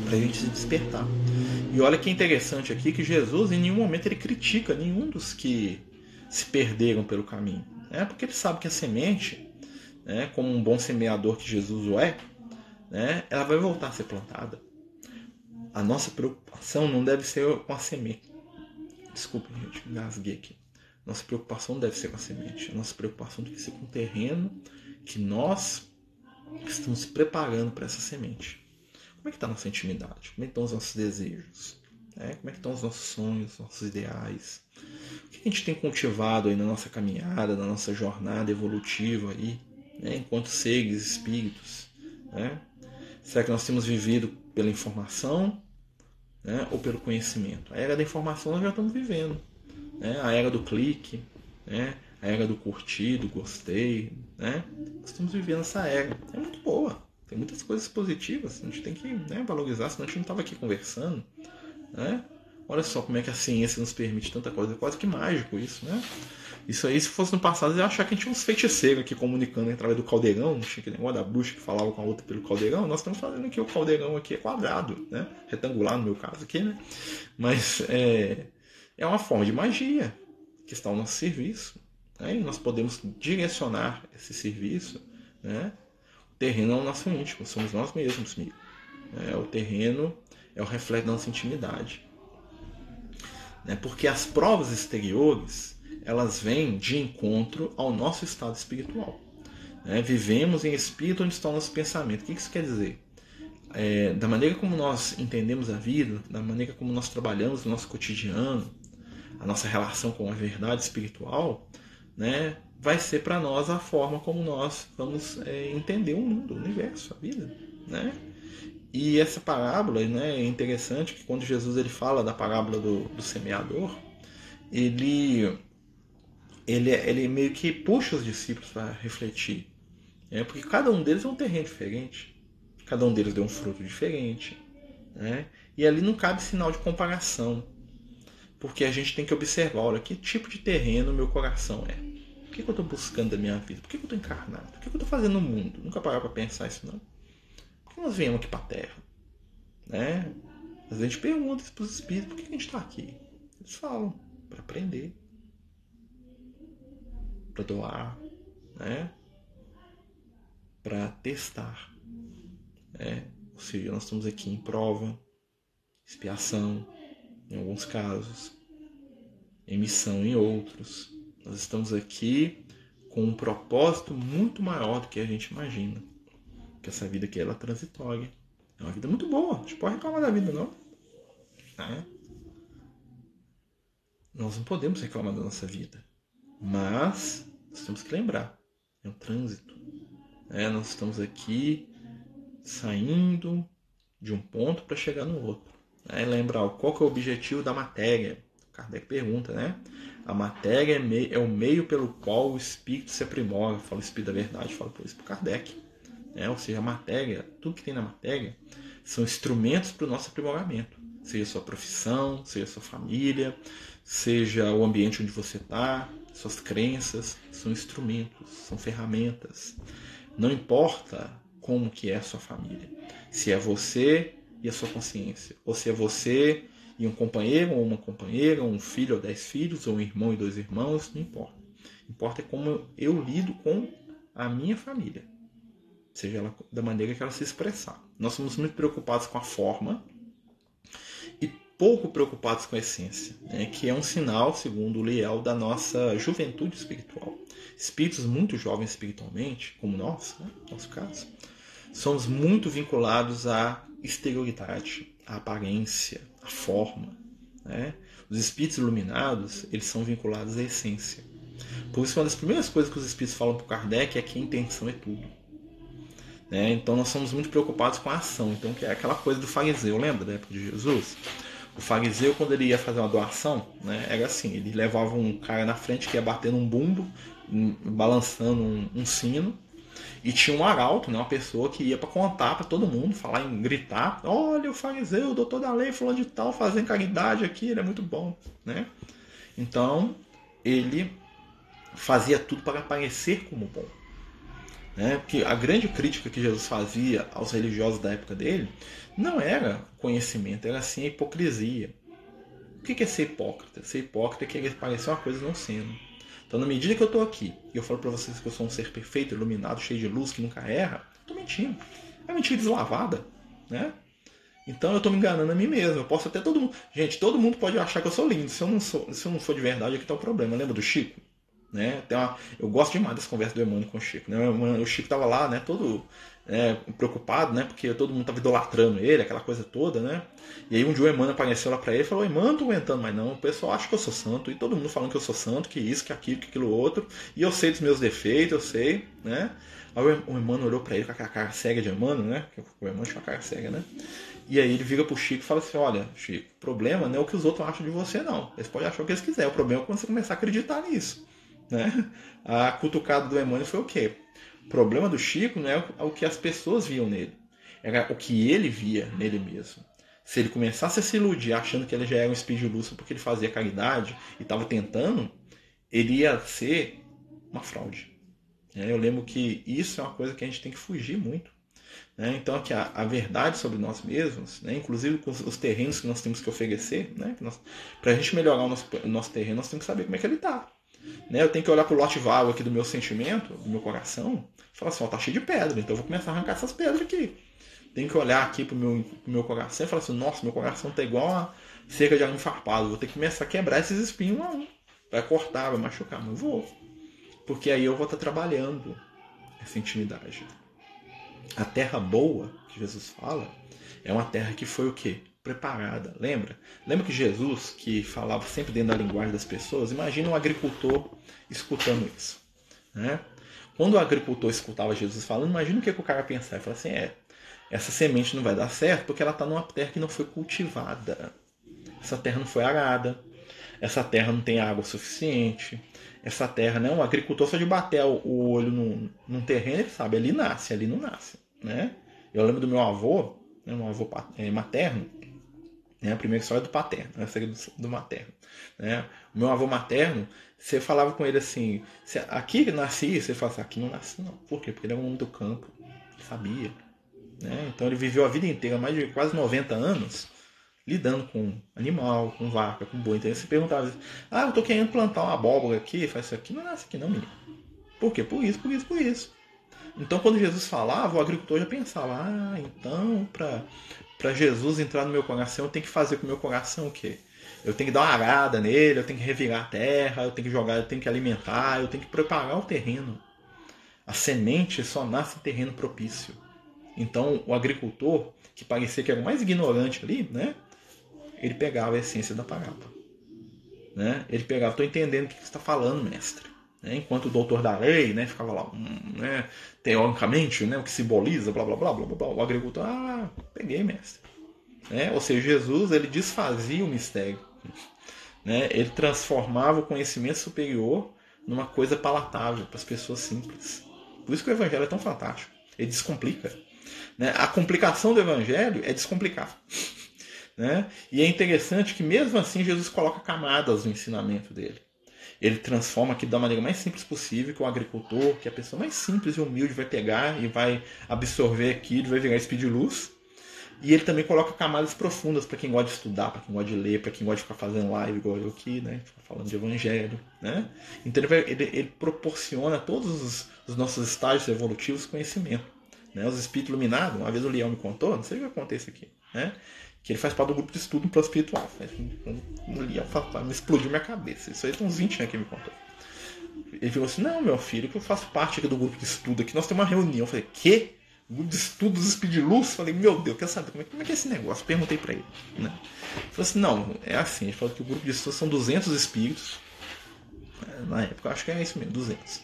para a gente se despertar. E olha que interessante aqui que Jesus em nenhum momento ele critica nenhum dos que se perderam pelo caminho. Né? Porque ele sabe que a semente né, como um bom semeador que Jesus o é, né, ela vai voltar a ser plantada. A nossa preocupação não deve ser com a semente. Desculpa, gente, engasguei aqui. Nossa preocupação deve ser com a semente. A nossa preocupação que ser com o terreno que nós estamos preparando para essa semente. Como é que está a nossa intimidade? Como é que estão os nossos desejos? É, como é que estão os nossos sonhos, nossos ideais? O que a gente tem cultivado aí na nossa caminhada, na nossa jornada evolutiva aí? Né, enquanto seres, espíritos. Né? Será que nós temos vivido pela informação né, ou pelo conhecimento? A era da informação nós já estamos vivendo. Né? A era do clique, né? a era do curtir, do gostei. Né? Nós estamos vivendo essa era. É muito boa. Tem muitas coisas positivas. A gente tem que né, valorizar, senão a gente não estava aqui conversando. Né? Olha só como é que a ciência nos permite tanta coisa. É quase que mágico isso, né? Isso aí, se fosse no passado, eu ia achar que a gente tinha uns feiticeiros aqui comunicando através do caldeirão, não tinha aquele negócio da bruxa que falava com a outra pelo caldeirão. Nós estamos fazendo aqui o caldeirão aqui é quadrado, né? Retangular no meu caso aqui, né? Mas é, é uma forma de magia que está ao nosso serviço. Né? E nós podemos direcionar esse serviço, né? O terreno é o nosso íntimo, somos nós mesmos, amigo. É, o terreno é o reflexo da nossa intimidade. Né? Porque as provas exteriores elas vêm de encontro ao nosso estado espiritual. Né? Vivemos em espírito onde está o nosso pensamento. O que isso quer dizer? É, da maneira como nós entendemos a vida, da maneira como nós trabalhamos no nosso cotidiano, a nossa relação com a verdade espiritual, né, vai ser para nós a forma como nós vamos é, entender o mundo, o universo, a vida. Né? E essa parábola né, é interessante que quando Jesus ele fala da parábola do, do semeador, ele ele, ele meio que puxa os discípulos para refletir. Né? Porque cada um deles é um terreno diferente. Cada um deles deu um fruto diferente. Né? E ali não cabe sinal de comparação. Porque a gente tem que observar, olha, que tipo de terreno meu coração é. O que, que eu estou buscando da minha vida? Por que, que eu estou encarnado? O que, que eu estou fazendo no mundo? Nunca parar para pensar isso, não. Por que nós viemos aqui para a Terra? Né? Às vezes a gente pergunta para os espíritos, por que, que a gente está aqui? Eles falam, para aprender para doar, né? para testar. Né? Ou seja, nós estamos aqui em prova, expiação em alguns casos, emissão em outros. Nós estamos aqui com um propósito muito maior do que a gente imagina. Que essa vida aqui ela é transitória. É uma vida muito boa. A gente pode reclamar da vida, não. Né? Nós não podemos reclamar da nossa vida. Mas nós temos que lembrar, é um trânsito. É, nós estamos aqui saindo de um ponto para chegar no outro. Né? Lembra, qual é o objetivo da matéria? Kardec pergunta, né? A matéria é, é o meio pelo qual o espírito se aprimora. Fala o espírito da verdade, fala por isso para Kardec. Né? Ou seja, a matéria, tudo que tem na matéria, são instrumentos para o nosso aprimoramento. Seja sua profissão, seja sua família, seja o ambiente onde você está, suas crenças, são instrumentos, são ferramentas. Não importa como que é a sua família. Se é você e a sua consciência, ou se é você e um companheiro ou uma companheira, um filho ou dez filhos, ou um irmão e dois irmãos, não importa. Importa é como eu lido com a minha família, seja ela da maneira que ela se expressar. Nós somos muito preocupados com a forma pouco preocupados com a essência, né? que é um sinal, segundo o Liel, da nossa juventude espiritual. Espíritos muito jovens espiritualmente, como nós, né? nosso caso, somos muito vinculados à exterioridade, à aparência, à forma. Né? Os espíritos iluminados, eles são vinculados à essência. Por isso, uma das primeiras coisas que os espíritos falam para Kardec é que a intenção é tudo. Né? Então, nós somos muito preocupados com a ação. Então, que é aquela coisa do fariseu, lembra da época de Jesus? O fariseu, quando ele ia fazer uma doação, né, era assim: ele levava um cara na frente que ia bater num bumbo, balançando um, um sino, e tinha um arauto, né, uma pessoa que ia para contar para todo mundo, falar em gritar: olha o fariseu, o doutor da lei, falando de tal, fazendo caridade aqui, ele é muito bom. Né? Então, ele fazia tudo para parecer como bom. Né? Porque a grande crítica que Jesus fazia aos religiosos da época dele não era conhecimento, era sim a hipocrisia. O que é ser hipócrita? Ser hipócrita é querer parecer uma coisa não sendo. Então, na medida que eu estou aqui e eu falo para vocês que eu sou um ser perfeito, iluminado, cheio de luz, que nunca erra, estou mentindo. É mentira deslavada, né? Então eu estou me enganando a mim mesmo. Eu posso até todo mundo. Gente, todo mundo pode achar que eu sou lindo. Se eu não, sou, se eu não for de verdade, aqui está o problema. Lembra do Chico? Né? Tem uma, eu gosto demais das conversas do Emmanuel com o Chico. Né? O Chico estava lá, né? Todo é, preocupado, né? Porque todo mundo estava idolatrando ele, aquela coisa toda, né? E aí um dia o Emmanuel apareceu lá para ele e falou: Emmanuel, não tô aguentando mais não. O pessoal acha que eu sou santo. E todo mundo falando que eu sou santo, que isso, que aquilo, que aquilo outro. E eu sei dos meus defeitos, eu sei, né? Aí o Emmanuel olhou para ele com aquela cara cega de Emmanuel, né? O Emmanuel tinha uma cara cega, né? E aí ele vira pro Chico e fala assim: Olha, Chico, o problema não é o que os outros acham de você, não. Eles podem achar o que eles quiserem. O problema é quando você começar a acreditar nisso. Né? A cutucada do Emmanuel foi o quê? O problema do Chico não é o que as pessoas viam nele, era o que ele via nele mesmo. Se ele começasse a se iludir achando que ele já era um espírito de luz porque ele fazia caridade e estava tentando, ele ia ser uma fraude. É, eu lembro que isso é uma coisa que a gente tem que fugir muito. Né? Então, aqui, a, verdade sobre nós mesmos, né? inclusive com os, os, terrenos que nós temos que oferecer, né? para a gente melhorar o nosso, o nosso terreno, nós temos que saber como é que ele está. Né? Eu tenho que olhar para o lote vago aqui do meu sentimento, do meu coração, e falar assim: ó, tá cheio de pedra, então eu vou começar a arrancar essas pedras aqui. Tenho que olhar aqui para o meu, pro meu coração e falar assim: nossa, meu coração tá igual a cerca de arame farpado, vou ter que começar a quebrar esses espinhos um. Vai cortar, vai machucar, mas vou. Porque aí eu vou estar tá trabalhando essa intimidade. A terra boa, que Jesus fala, é uma terra que foi o quê? Preparada. Lembra? Lembra que Jesus, que falava sempre dentro da linguagem das pessoas, imagina um agricultor escutando isso. Né? Quando o agricultor escutava Jesus falando, imagina o que, que o cara pensava. Ele falava assim: é, essa semente não vai dar certo porque ela está numa terra que não foi cultivada. Essa terra não foi arada. Essa terra não tem água suficiente. Essa terra, né? Um agricultor só de bater o olho num, num terreno, ele sabe, ali nasce, ali não nasce. Né? Eu lembro do meu avô, né, meu avô é, materno, né? A primeira história é do paterno, a segunda do, materno. Né? O meu avô materno, você falava com ele assim: aqui nasci, você fala assim, aqui não nasci, não. Por quê? Porque ele é um homem do campo, sabia. Né? Então ele viveu a vida inteira, mais de quase 90 anos, lidando com animal, com vaca, com boi. Então ele se perguntava: ah, eu tô querendo plantar uma abóbora aqui, faz isso aqui, não nasce aqui, não, menino. Por quê? Por isso, por isso, por isso. Então, quando Jesus falava, o agricultor já pensava: ah, então, para para Jesus entrar no meu coração, eu tenho que fazer com o meu coração o quê? Eu tenho que dar uma arada nele, eu tenho que revirar a terra, eu tenho que jogar, eu tenho que alimentar, eu tenho que preparar o terreno. A semente só nasce em terreno propício. Então, o agricultor, que parecia que era o mais ignorante ali, né? Ele pegava a essência da parábola. Né? Ele pegava, estou entendendo o que você está falando, mestre. Né? Enquanto o doutor da lei né, ficava lá, hum, né, teoricamente, né, o que simboliza, blá blá blá blá blá, o agricultor, ah, peguei, mestre. Né? Ou seja, Jesus ele desfazia o mistério. Né? Ele transformava o conhecimento superior numa coisa palatável para as pessoas simples. Por isso que o Evangelho é tão fantástico. Ele descomplica. Né? A complicação do Evangelho é descomplicar. Né? E é interessante que, mesmo assim, Jesus coloca camadas no ensinamento dele. Ele transforma aquilo da maneira mais simples possível, que o agricultor, que a pessoa mais simples e humilde vai pegar e vai absorver aquilo, vai virar speed luz. E ele também coloca camadas profundas para quem gosta de estudar, para quem gosta de ler, para quem gosta de ficar fazendo live igual eu aqui, né? Falando de evangelho, né? Então ele, vai, ele, ele proporciona a todos os, os, nossos estágios evolutivos conhecimento. Né? Os espíritos iluminados, uma vez o Leão me contou, não sei o que acontece aqui, né? Que ele faz parte do grupo de estudo plano espiritual. Me explodiu minha cabeça. Isso aí tem uns 20 anos que ele me contou. Ele falou assim: Não, meu filho, que eu faço parte aqui do grupo de estudo aqui, nós temos uma reunião. Eu falei: Quê? de estudos Speed Luz, falei, meu Deus, quer saber como é, como é que é esse negócio? Perguntei para ele. Né? Ele falou assim, não, é assim, ele falou que o grupo de estudos são 200 espíritos, é, na época, acho que é isso mesmo, 200.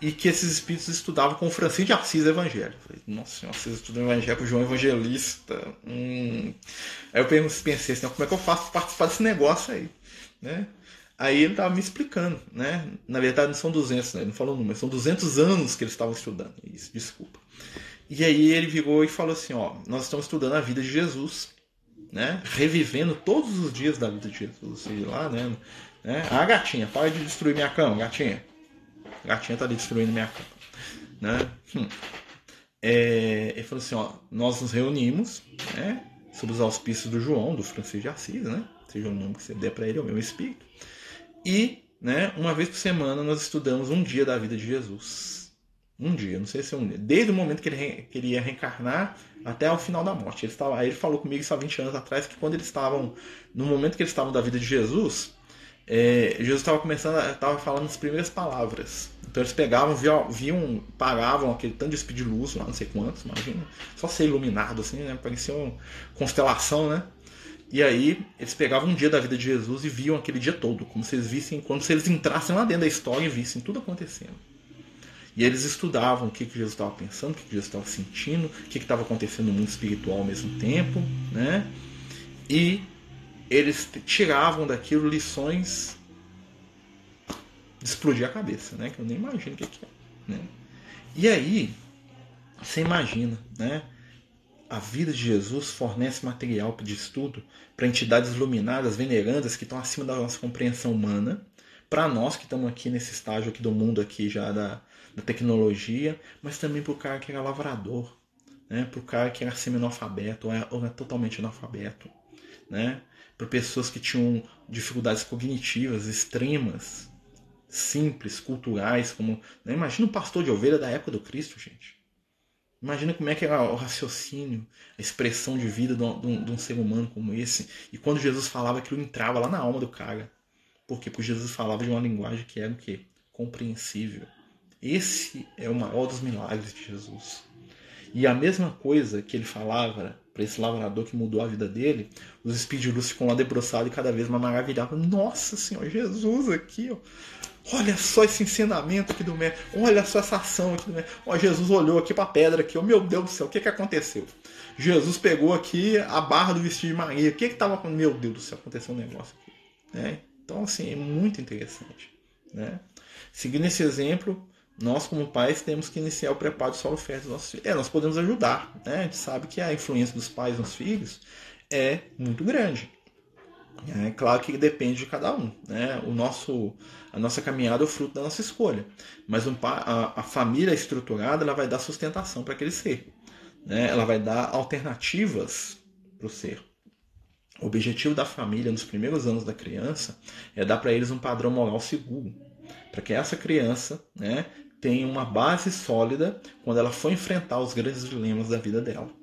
E que esses espíritos estudavam com o Francisco de Assis Evangelho. Falei, nossa senhora, vocês estudam Evangelho com João Evangelista. Hum. Aí eu pensei assim, como é que eu faço para participar desse negócio aí? Né? Aí ele estava me explicando, né? Na verdade não são 200, né? ele não falou o número, são 200 anos que eles estavam estudando. Isso, desculpa. E aí ele virou e falou assim: ó, nós estamos estudando a vida de Jesus, né? Revivendo todos os dias da vida de Jesus. E lá, né? né? Ah, gatinha, para de destruir minha cama, gatinha. Gatinha tá ali destruindo minha cama. Né? Hum. É, ele falou assim: ó, nós nos reunimos, né? Sob os auspícios do João, do Francisco de Assis, né? Seja o nome que você der para ele, é o meu espírito. E, né, uma vez por semana, nós estudamos um dia da vida de Jesus. Um dia, não sei se é um dia. Desde o momento que ele, que ele ia reencarnar até o final da morte. Ele estava, ele falou comigo isso há 20 anos atrás, que quando eles estavam. No momento que eles estavam da vida de Jesus, é, Jesus estava começando, estava falando as primeiras palavras. Então eles pegavam, viam, viam, paravam aquele tanto de speed de luz lá, não sei quantos, imagina. Só ser iluminado assim, né? Parecia uma constelação, né? E aí eles pegavam um dia da vida de Jesus e viam aquele dia todo, como se eles vissem, como se eles entrassem lá dentro da história e vissem tudo acontecendo. E eles estudavam o que, que Jesus estava pensando, o que, que Jesus estava sentindo, o que estava acontecendo no mundo espiritual ao mesmo tempo, né? E eles tiravam daquilo lições explodir a cabeça, né? Que eu nem imagino o que, que é. Né? E aí, você imagina, né? A vida de Jesus fornece material de estudo para entidades iluminadas, venerandas, que estão acima da nossa compreensão humana, para nós que estamos aqui nesse estágio aqui do mundo aqui já da, da tecnologia, mas também para o cara que era lavrador, né? para o cara que era semi-analfabeto ou era, ou era totalmente analfabeto, né? para pessoas que tinham dificuldades cognitivas extremas, simples, culturais, como. Né? Imagina o pastor de ovelha da época do Cristo, gente. Imagina como é que era o raciocínio, a expressão de vida de um, de um, ser humano como esse. E quando Jesus falava, aquilo entrava lá na alma do cara. Por quê? Porque Jesus falava de uma linguagem que era o quê? Compreensível. Esse é o maior dos milagres de Jesus. E a mesma coisa que ele falava para esse lavrador que mudou a vida dele, os espíritos ficam lá debruçados e cada vez mais maravilhados. Nossa Senhor, Jesus aqui, ó. Olha só esse ensinamento aqui do mestre. Olha só essa ação aqui do mestre. Ó, Jesus olhou aqui para a pedra aqui. Oh, meu Deus do céu, o que, que aconteceu? Jesus pegou aqui a barra do vestido de Maria. O que que estava? Meu Deus do céu, aconteceu um negócio aqui. Né? Então, assim, é muito interessante. Né? Seguindo esse exemplo, nós como pais temos que iniciar o preparo do solo fértil dos nossos filhos. É, nós podemos ajudar, né? A gente sabe que a influência dos pais nos filhos é muito grande. É claro que depende de cada um, né? O nosso, a nossa caminhada é o fruto da nossa escolha, mas um, a, a família estruturada ela vai dar sustentação para aquele ser, né? Ela vai dar alternativas para o ser. O objetivo da família nos primeiros anos da criança é dar para eles um padrão moral seguro, para que essa criança né, tem uma base sólida quando ela for enfrentar os grandes dilemas da vida dela.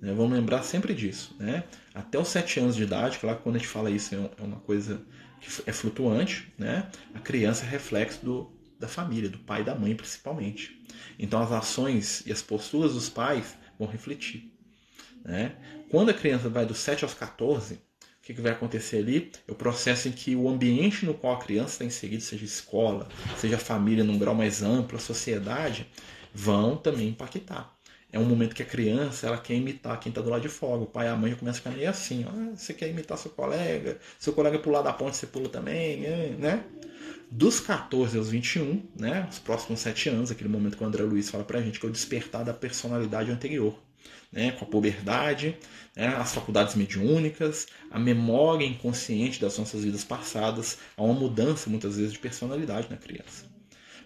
Né? Vamos lembrar sempre disso. Né? Até os sete anos de idade, claro que quando a gente fala isso é, é uma coisa que é flutuante, né? a criança é reflexo do, da família, do pai e da mãe principalmente. Então as ações e as posturas dos pais vão refletir. Né? Quando a criança vai dos 7 aos 14, o que, que vai acontecer ali? É o processo em que o ambiente no qual a criança está inserida, seja escola, seja família num grau mais amplo, a sociedade, vão também impactar. É um momento que a criança ela quer imitar quem está do lado de fora. O pai e a mãe começam a ficar meio assim. Ah, você quer imitar seu colega? Seu colega pular da ponte, você pula também, né? Dos 14 aos 21, né? Os próximos 7 anos, aquele momento que o André Luiz fala pra gente que é o despertar da personalidade anterior. Né, com a puberdade, né, as faculdades mediúnicas, a memória inconsciente das nossas vidas passadas, há uma mudança muitas vezes de personalidade na criança.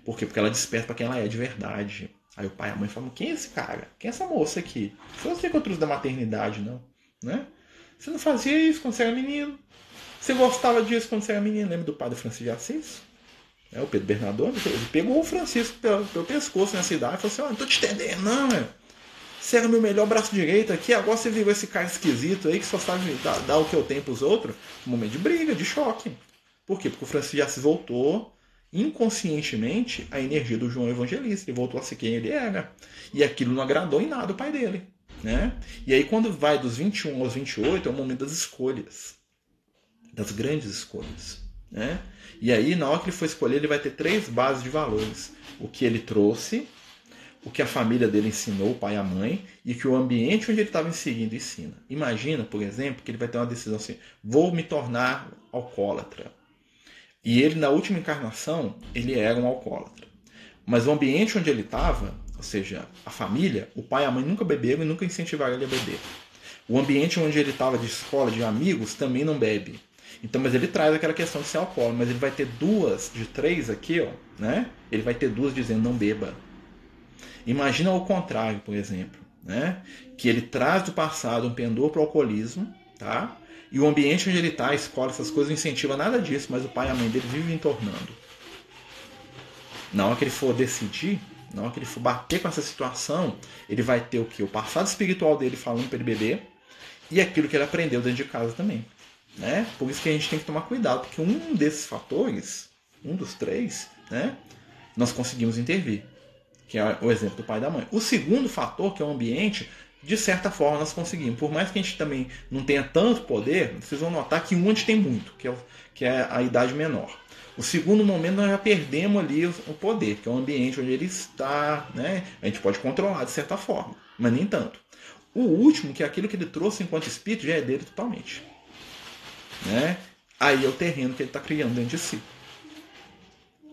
Por quê? Porque ela desperta para quem ela é de verdade. Aí o pai e a mãe falam: quem é esse cara? Quem é essa moça aqui? Você que eu trouxe da maternidade, não? Né? Você não fazia isso quando você era menino? Você gostava disso quando você era menino? Lembra do padre Francisco de Assis? É, o Pedro Bernardone, ele pegou o Francisco pelo, pelo pescoço nessa idade e falou assim: oh, não tô te entendendo, não, meu. Você era meu melhor braço direito aqui, agora você virou esse cara esquisito aí que só sabe dar, dar o que eu tenho pros outros. Um momento de briga, de choque. Por quê? Porque o Francisco de Assis voltou inconscientemente a energia do João Evangelista. Ele voltou a ser quem ele era. E aquilo não agradou em nada o pai dele. Né? E aí, quando vai dos 21 aos 28, é o momento das escolhas. Das grandes escolhas. Né? E aí, na hora que ele for escolher, ele vai ter três bases de valores: o que ele trouxe, o que a família dele ensinou, o pai e a mãe, e que o ambiente onde ele estava inserindo ensina. Imagina, por exemplo, que ele vai ter uma decisão assim: vou me tornar alcoólatra. E ele, na última encarnação, ele era um alcoólatra. Mas o ambiente onde ele estava, ou seja, a família, o pai e a mãe nunca beberam e nunca incentivaram ele a beber. O ambiente onde ele estava de escola, de amigos, também não bebe. Então, mas ele traz aquela questão de ser alcoólatra, mas ele vai ter duas de três aqui, ó, né? Ele vai ter duas dizendo não beba. Imagina o contrário, por exemplo, né? Que ele traz do passado um pendor para o alcoolismo, tá? E o ambiente onde ele está, a escola, essas coisas, não incentiva nada disso, mas o pai e a mãe dele vivem entornando. Na hora que ele for decidir, na hora que ele for bater com essa situação, ele vai ter o que? O passado espiritual dele falando para ele beber e aquilo que ele aprendeu dentro de casa também. Né? Por isso que a gente tem que tomar cuidado, porque um desses fatores, um dos três, né, nós conseguimos intervir, que é o exemplo do pai e da mãe. O segundo fator, que é o ambiente, de certa forma nós conseguimos. Por mais que a gente também não tenha tanto poder, vocês vão notar que um a gente tem muito, que é, que é a idade menor. O segundo momento nós já perdemos ali o poder, que é o ambiente onde ele está, né? A gente pode controlar de certa forma, mas nem tanto. O último, que é aquilo que ele trouxe enquanto espírito, já é dele totalmente. Né? Aí é o terreno que ele está criando dentro de si.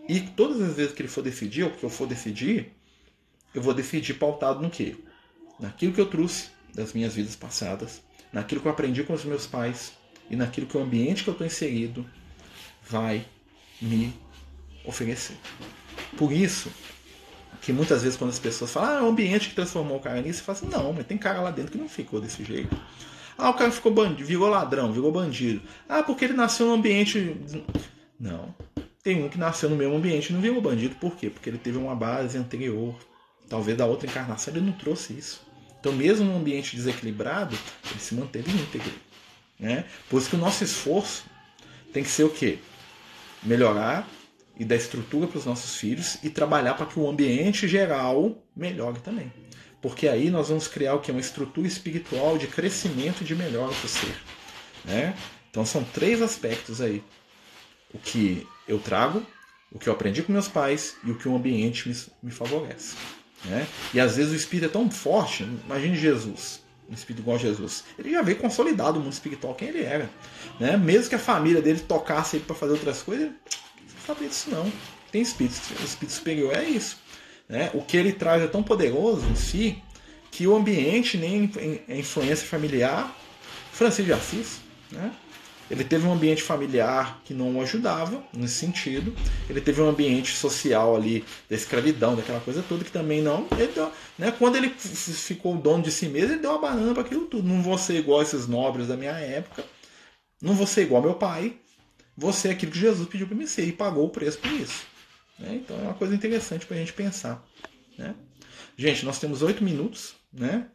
E todas as vezes que ele for decidir, ou que eu for decidir, eu vou decidir pautado no quê? Naquilo que eu trouxe das minhas vidas passadas, naquilo que eu aprendi com os meus pais e naquilo que o ambiente que eu estou inserido vai me oferecer. Por isso que muitas vezes quando as pessoas falam, ah, é o ambiente que transformou o cara nisso, você fala assim, não, mas tem cara lá dentro que não ficou desse jeito. Ah, o cara ficou bandido, virou ladrão, virou bandido. Ah, porque ele nasceu num ambiente. Não. Tem um que nasceu no mesmo ambiente e não virou bandido. Por quê? Porque ele teve uma base anterior. Talvez da outra encarnação ele não trouxe isso. Então, mesmo num ambiente desequilibrado, ele se manteve íntegro. Né? Por isso que o nosso esforço tem que ser o quê? Melhorar e dar estrutura para os nossos filhos e trabalhar para que o ambiente geral melhore também. Porque aí nós vamos criar o que? Uma estrutura espiritual de crescimento e de melhora para o ser. Né? Então são três aspectos aí. O que eu trago, o que eu aprendi com meus pais e o que o ambiente me, me favorece. Né? E às vezes o espírito é tão forte, imagine Jesus, um espírito igual a Jesus. Ele já veio consolidado o mundo espiritual quem ele era. Né? Mesmo que a família dele tocasse para fazer outras coisas, não sabia disso não. Tem espírito, o espírito superior é isso. Né? O que ele traz é tão poderoso em si que o ambiente nem a influência familiar, Francisco de Assis, né? Ele teve um ambiente familiar que não o ajudava nesse sentido. Ele teve um ambiente social ali da escravidão, daquela coisa toda que também não. Deu, né, quando ele ficou dono de si mesmo, ele deu uma banana para aquilo tudo. Não vou ser igual esses nobres da minha época. Não vou ser igual meu pai. Vou ser aquilo que Jesus pediu para mim ser e pagou o preço por isso. Né? Então é uma coisa interessante para a gente pensar. Né? Gente, nós temos oito minutos, né?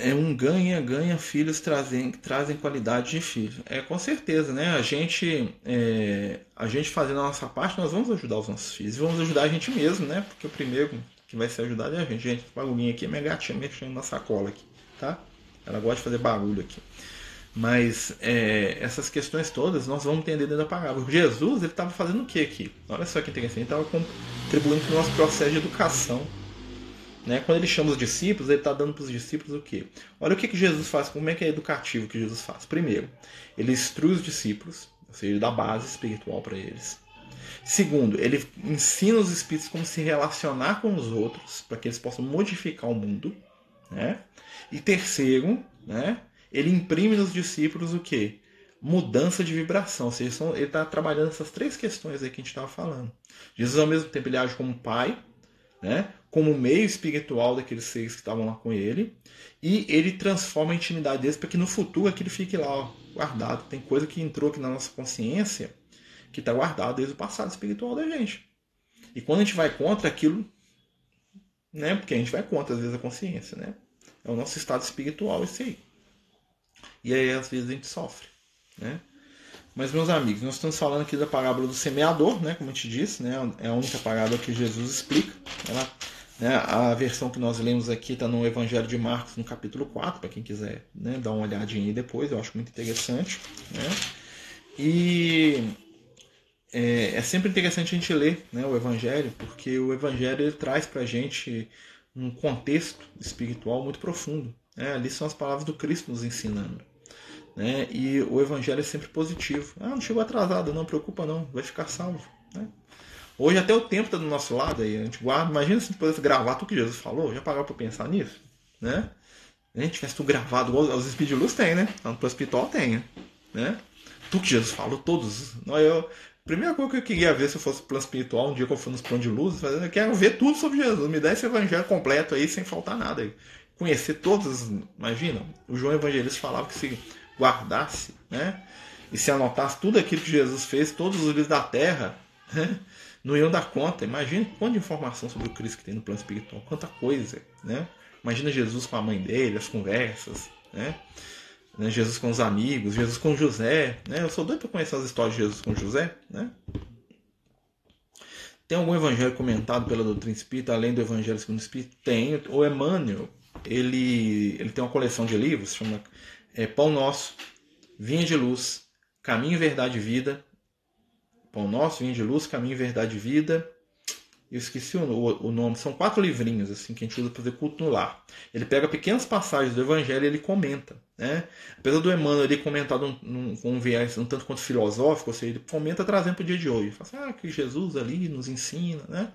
É um ganha-ganha, filhos trazem, trazem qualidade de filho. É com certeza, né? A gente, é, a gente fazendo a nossa parte, nós vamos ajudar os nossos filhos. Vamos ajudar a gente mesmo, né? Porque o primeiro que vai ser ajudado é a gente. Gente, bagulhinho aqui é minha gatinha mexendo na sacola aqui, tá? Ela gosta de fazer barulho aqui. Mas é, essas questões todas nós vamos entender dentro da parábola. Jesus ele estava fazendo o que aqui? Olha só que interessante. Ele estava contribuindo para o nosso processo de educação. Né? Quando ele chama os discípulos, ele está dando para os discípulos o quê? Olha o que, que Jesus faz, como é que é educativo que Jesus faz. Primeiro, ele instrui os discípulos, ou seja, ele dá base espiritual para eles. Segundo, ele ensina os espíritos como se relacionar com os outros, para que eles possam modificar o mundo. Né? E terceiro, né, ele imprime nos discípulos o quê? Mudança de vibração. Ou seja, ele está trabalhando essas três questões aí que a gente estava falando. Jesus, ao mesmo tempo, ele age como pai, né? como meio espiritual daqueles seres que estavam lá com ele, e ele transforma a intimidade deles para que no futuro aquilo fique lá ó, guardado. Tem coisa que entrou aqui na nossa consciência que está guardado desde o passado espiritual da gente. E quando a gente vai contra aquilo, né? Porque a gente vai contra às vezes a consciência, né? É o nosso estado espiritual esse aí. E aí às vezes a gente sofre, né? Mas meus amigos, nós estamos falando aqui da parábola do semeador, né? Como a gente disse, né? É a única parábola que Jesus explica. Ela, né? A versão que nós lemos aqui está no Evangelho de Marcos, no capítulo 4, para quem quiser né? dar uma olhadinha aí depois, eu acho muito interessante, né? E é, é, sempre interessante a gente ler né, o Evangelho, porque o Evangelho ele traz para a gente um contexto espiritual muito profundo. Né? Ali são as palavras do Cristo nos ensinando. Né? E o Evangelho é sempre positivo. Ah, não chegou atrasado, não preocupa não, vai ficar salvo. Né? Hoje até o tempo está do nosso lado aí, a gente guarda. Imagina se pudesse gravar tudo que Jesus falou, já pagava para pensar nisso, né? A gente tivesse tudo gravado, os de Luz tem, né? Lá no hospital tem, né? Tudo que Jesus falou, todos. Eu, Primeira coisa que eu queria ver se eu fosse plano espiritual, um dia que eu for nos planos de luz, eu quero ver tudo sobre Jesus. Me dá esse evangelho completo aí, sem faltar nada. Conhecer todos, imagina, o João Evangelista falava que se guardasse, né? E se anotasse tudo aquilo que Jesus fez, todos os livros da terra, né? não iam dar conta. Imagina quanta informação sobre o Cristo que tem no plano espiritual, quanta coisa, né? Imagina Jesus com a mãe dele, as conversas, né? Né? Jesus com os amigos, Jesus com José. Né? Eu sou doido para conhecer as histórias de Jesus com José. Né? Tem algum evangelho comentado pela doutrina espírita, além do evangelho segundo o espírito? Tem. O Emmanuel, ele, ele tem uma coleção de livros, chama é, Pão Nosso, Vinha de Luz, Caminho, Verdade e Vida. Pão Nosso, Vinha de Luz, Caminho, Verdade e Vida eu esqueci o, o, nome, são quatro livrinhos assim que a gente usa para fazer culto no lar. Ele pega pequenas passagens do Evangelho e ele comenta. Né? Apesar do Emmanuel ele comentado um, com um, um viés um tanto quanto filosófico, ou seja, ele comenta trazendo para o dia de hoje. Fala assim, ah, que Jesus ali nos ensina. Né?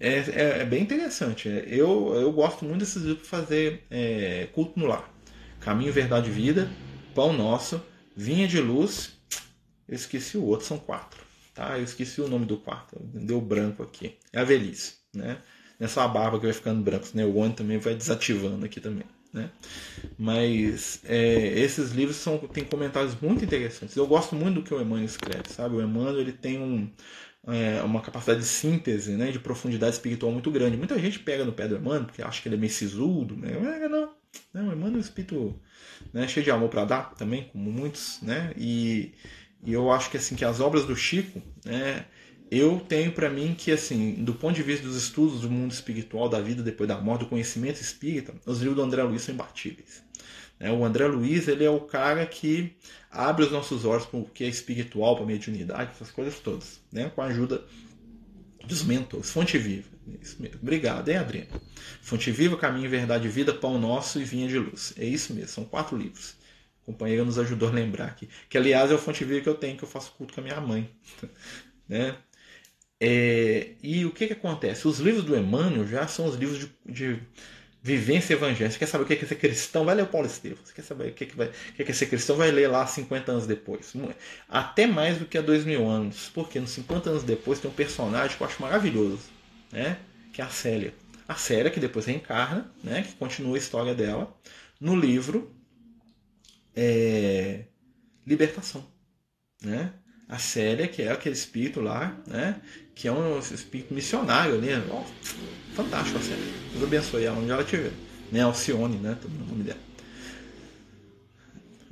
É, é, é bem interessante. É, eu, eu gosto muito desses livros para fazer é, culto no lar. Caminho, Verdade e Vida, Pão Nosso, Vinha de Luz, eu esqueci o outro, são quatro. Tá? Eu esqueci o nome do quarto, deu branco aqui. É a velhice, né? Não é só a barba que vai ficando branca, né? o olho também vai desativando aqui também. Né? Mas é, esses livros são, têm comentários muito interessantes. Eu gosto muito do que o Emmanuel escreve, sabe? O Emmanuel ele tem um, é, uma capacidade de síntese, né, de profundidade espiritual muito grande. Muita gente pega no pé do Emmanuel porque acha que ele é meio sisudo, né? Não, não, não Emmanuel é um espírito né, cheio de amor para dar também, como muitos, né? E e eu acho que assim que as obras do Chico, né, eu tenho para mim que assim, do ponto de vista dos estudos do mundo espiritual, da vida depois da morte, do conhecimento espírita, os livros do André Luiz são imbatíveis. Né? O André Luiz ele é o cara que abre os nossos olhos para o que é espiritual, para a mediunidade, essas coisas todas, né? com a ajuda dos. Fonte Viva. Obrigado, hein, Adriano? Fonte Viva, Caminho, Verdade e Vida, Pão Nosso e Vinha de Luz. É isso mesmo, são quatro livros. A companheira nos ajudou a lembrar aqui. Que, aliás, é o fonte viva que eu tenho, que eu faço culto com a minha mãe. <laughs> né? É, e o que, que acontece? Os livros do Emmanuel já são os livros de, de vivência evangélica. Você quer saber o que é ser cristão? Vai ler o Paulo Estevam. Você quer saber o que é, vai, o que é ser cristão? Vai ler lá 50 anos depois. Até mais do que há dois mil anos. Porque nos 50 anos depois tem um personagem que eu acho maravilhoso, né? que é a Célia. A Célia, que depois reencarna, né? que continua a história dela, no livro é, libertação. Né? A Célia, que é aquele espírito lá, né? Que é um espírito missionário ali. Oh, fantástico a Célia. Deus abençoe ela onde ela estiver. Né? Alcione, né? Todo o nome dela.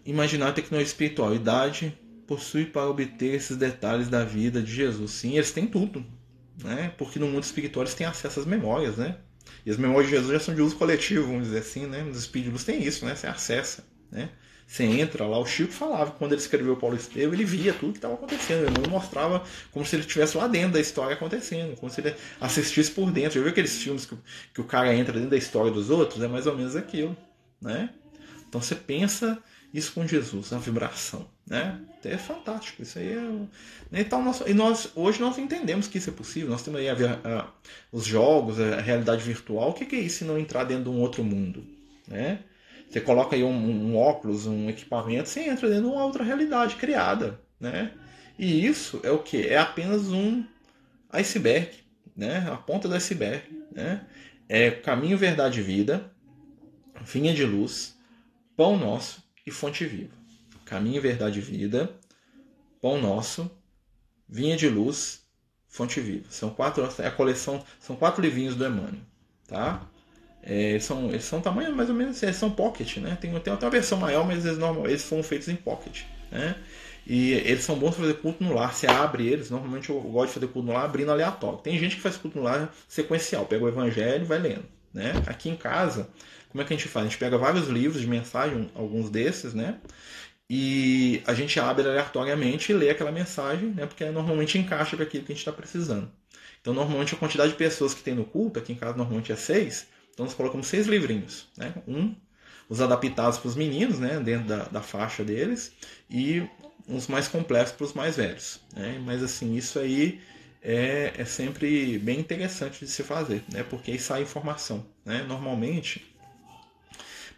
Imaginar a tecnologia espiritual. Idade possui para obter esses detalhes da vida de Jesus. Sim, eles têm tudo. Né? Porque no mundo espiritual eles têm acesso às memórias, né? E as memórias de Jesus já são de uso coletivo, vamos dizer assim, né? Os espíritos têm isso, né? Você acessa, né? Você entra lá, o Chico falava que quando ele escreveu Paulo Estevam, ele via tudo que estava acontecendo. Ele não mostrava como se ele estivesse lá dentro da história acontecendo, como se ele assistisse por dentro. Já viu aqueles filmes que, que o cara entra dentro da história dos outros? É mais ou menos aquilo, né? Então você pensa isso com Jesus, a vibração, né? É fantástico, isso aí é. Né? Então nós, e nós hoje nós entendemos que isso é possível. Nós temos aí a, a, os jogos, a realidade virtual. O que é isso se não entrar dentro de um outro mundo, né? Você coloca aí um, um óculos, um equipamento, você entra dentro de uma outra realidade criada, né? E isso é o que? É apenas um iceberg, né? A ponta do iceberg, né? É caminho, verdade vida, vinha de luz, pão nosso e fonte viva. Caminho, verdade vida, pão nosso, vinha de luz, fonte viva. São quatro, é a coleção, são quatro livrinhos do Emmanuel, tá? É, eles, são, eles são tamanho mais ou menos, eles são pocket, né? Tem, tem até uma versão maior, mas eles, normal, eles foram feitos em pocket, né? E eles são bons para fazer culto no lar. Você abre eles, normalmente eu gosto de fazer culto no lar abrindo aleatório. Tem gente que faz culto no lar sequencial, pega o evangelho e vai lendo, né? Aqui em casa, como é que a gente faz? A gente pega vários livros de mensagem, alguns desses, né? E a gente abre aleatoriamente e lê aquela mensagem, né? Porque normalmente encaixa com aquilo que a gente está precisando. Então, normalmente a quantidade de pessoas que tem no culto, aqui em casa normalmente é seis, então nós colocamos seis livrinhos, né? Um, os adaptados para os meninos, né? Dentro da, da faixa deles, e uns mais complexos para os mais velhos, né? Mas assim, isso aí é, é sempre bem interessante de se fazer, né? Porque aí sai informação, né? Normalmente,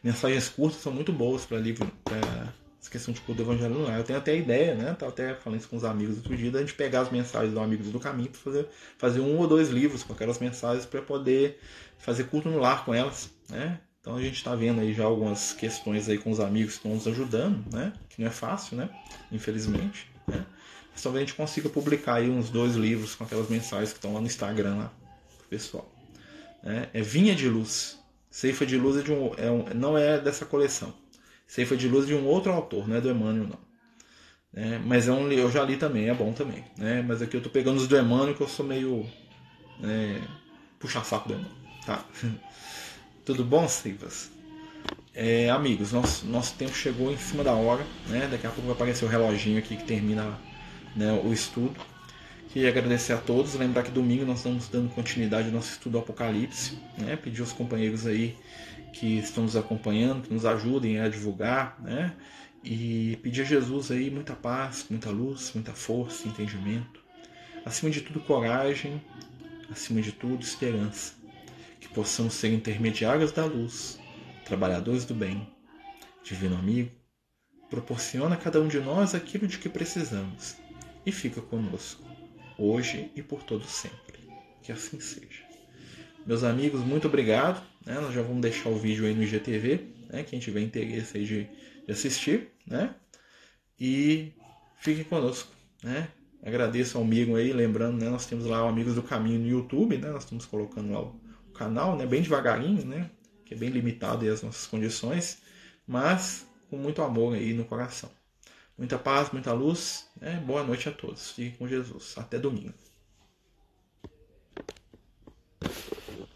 mensagens curtas são muito boas para livro, essa questão tipo, do evangelho no Eu tenho até a ideia, né? Tava até falando isso com os amigos outro dia, da gente pegar as mensagens do Amigos do Caminho para fazer, fazer um ou dois livros com aquelas mensagens para poder fazer culto no lar com elas, né? Então a gente está vendo aí já algumas questões aí com os amigos que estão nos ajudando, né? Que não é fácil, né? Infelizmente, né? Mas talvez a gente consiga publicar aí uns dois livros com aquelas mensagens que estão lá no Instagram lá pro pessoal. Né? É Vinha de Luz. Ceifa de Luz é de um, é um, não é dessa coleção. Ceifa de Luz de um outro autor, não é do Emmanuel, não. É, mas é um, eu já li também, é bom também. Né? Mas aqui eu tô pegando os do Emmanuel que eu sou meio. É, puxa-saco do Emmanuel. Tá. <laughs> Tudo bom, Ceifas? É, amigos, nosso, nosso tempo chegou em cima da hora. Né? Daqui a pouco vai aparecer o reloginho aqui que termina né, o estudo. Queria agradecer a todos. Lembrar que domingo nós estamos dando continuidade ao nosso estudo do Apocalipse. Né? Pedir aos companheiros aí que estão nos acompanhando, que nos ajudem a divulgar, né? E pedir a Jesus aí muita paz, muita luz, muita força, entendimento. Acima de tudo, coragem. Acima de tudo, esperança. Que possamos ser intermediários da luz, trabalhadores do bem. Divino amigo, proporciona a cada um de nós aquilo de que precisamos e fica conosco, hoje e por todo sempre. Que assim seja. Meus amigos, muito obrigado. Né? Nós já vamos deixar o vídeo aí no IGTV, né? quem tiver interesse aí de, de assistir. Né? E fiquem conosco. Né? Agradeço ao amigo aí, lembrando, né? nós temos lá o Amigos do Caminho no YouTube, né? nós estamos colocando lá o, canal, né? bem devagarinho, né? que é bem limitado aí as nossas condições, mas com muito amor aí no coração. Muita paz, muita luz. Né? Boa noite a todos. Fiquem com Jesus. Até domingo.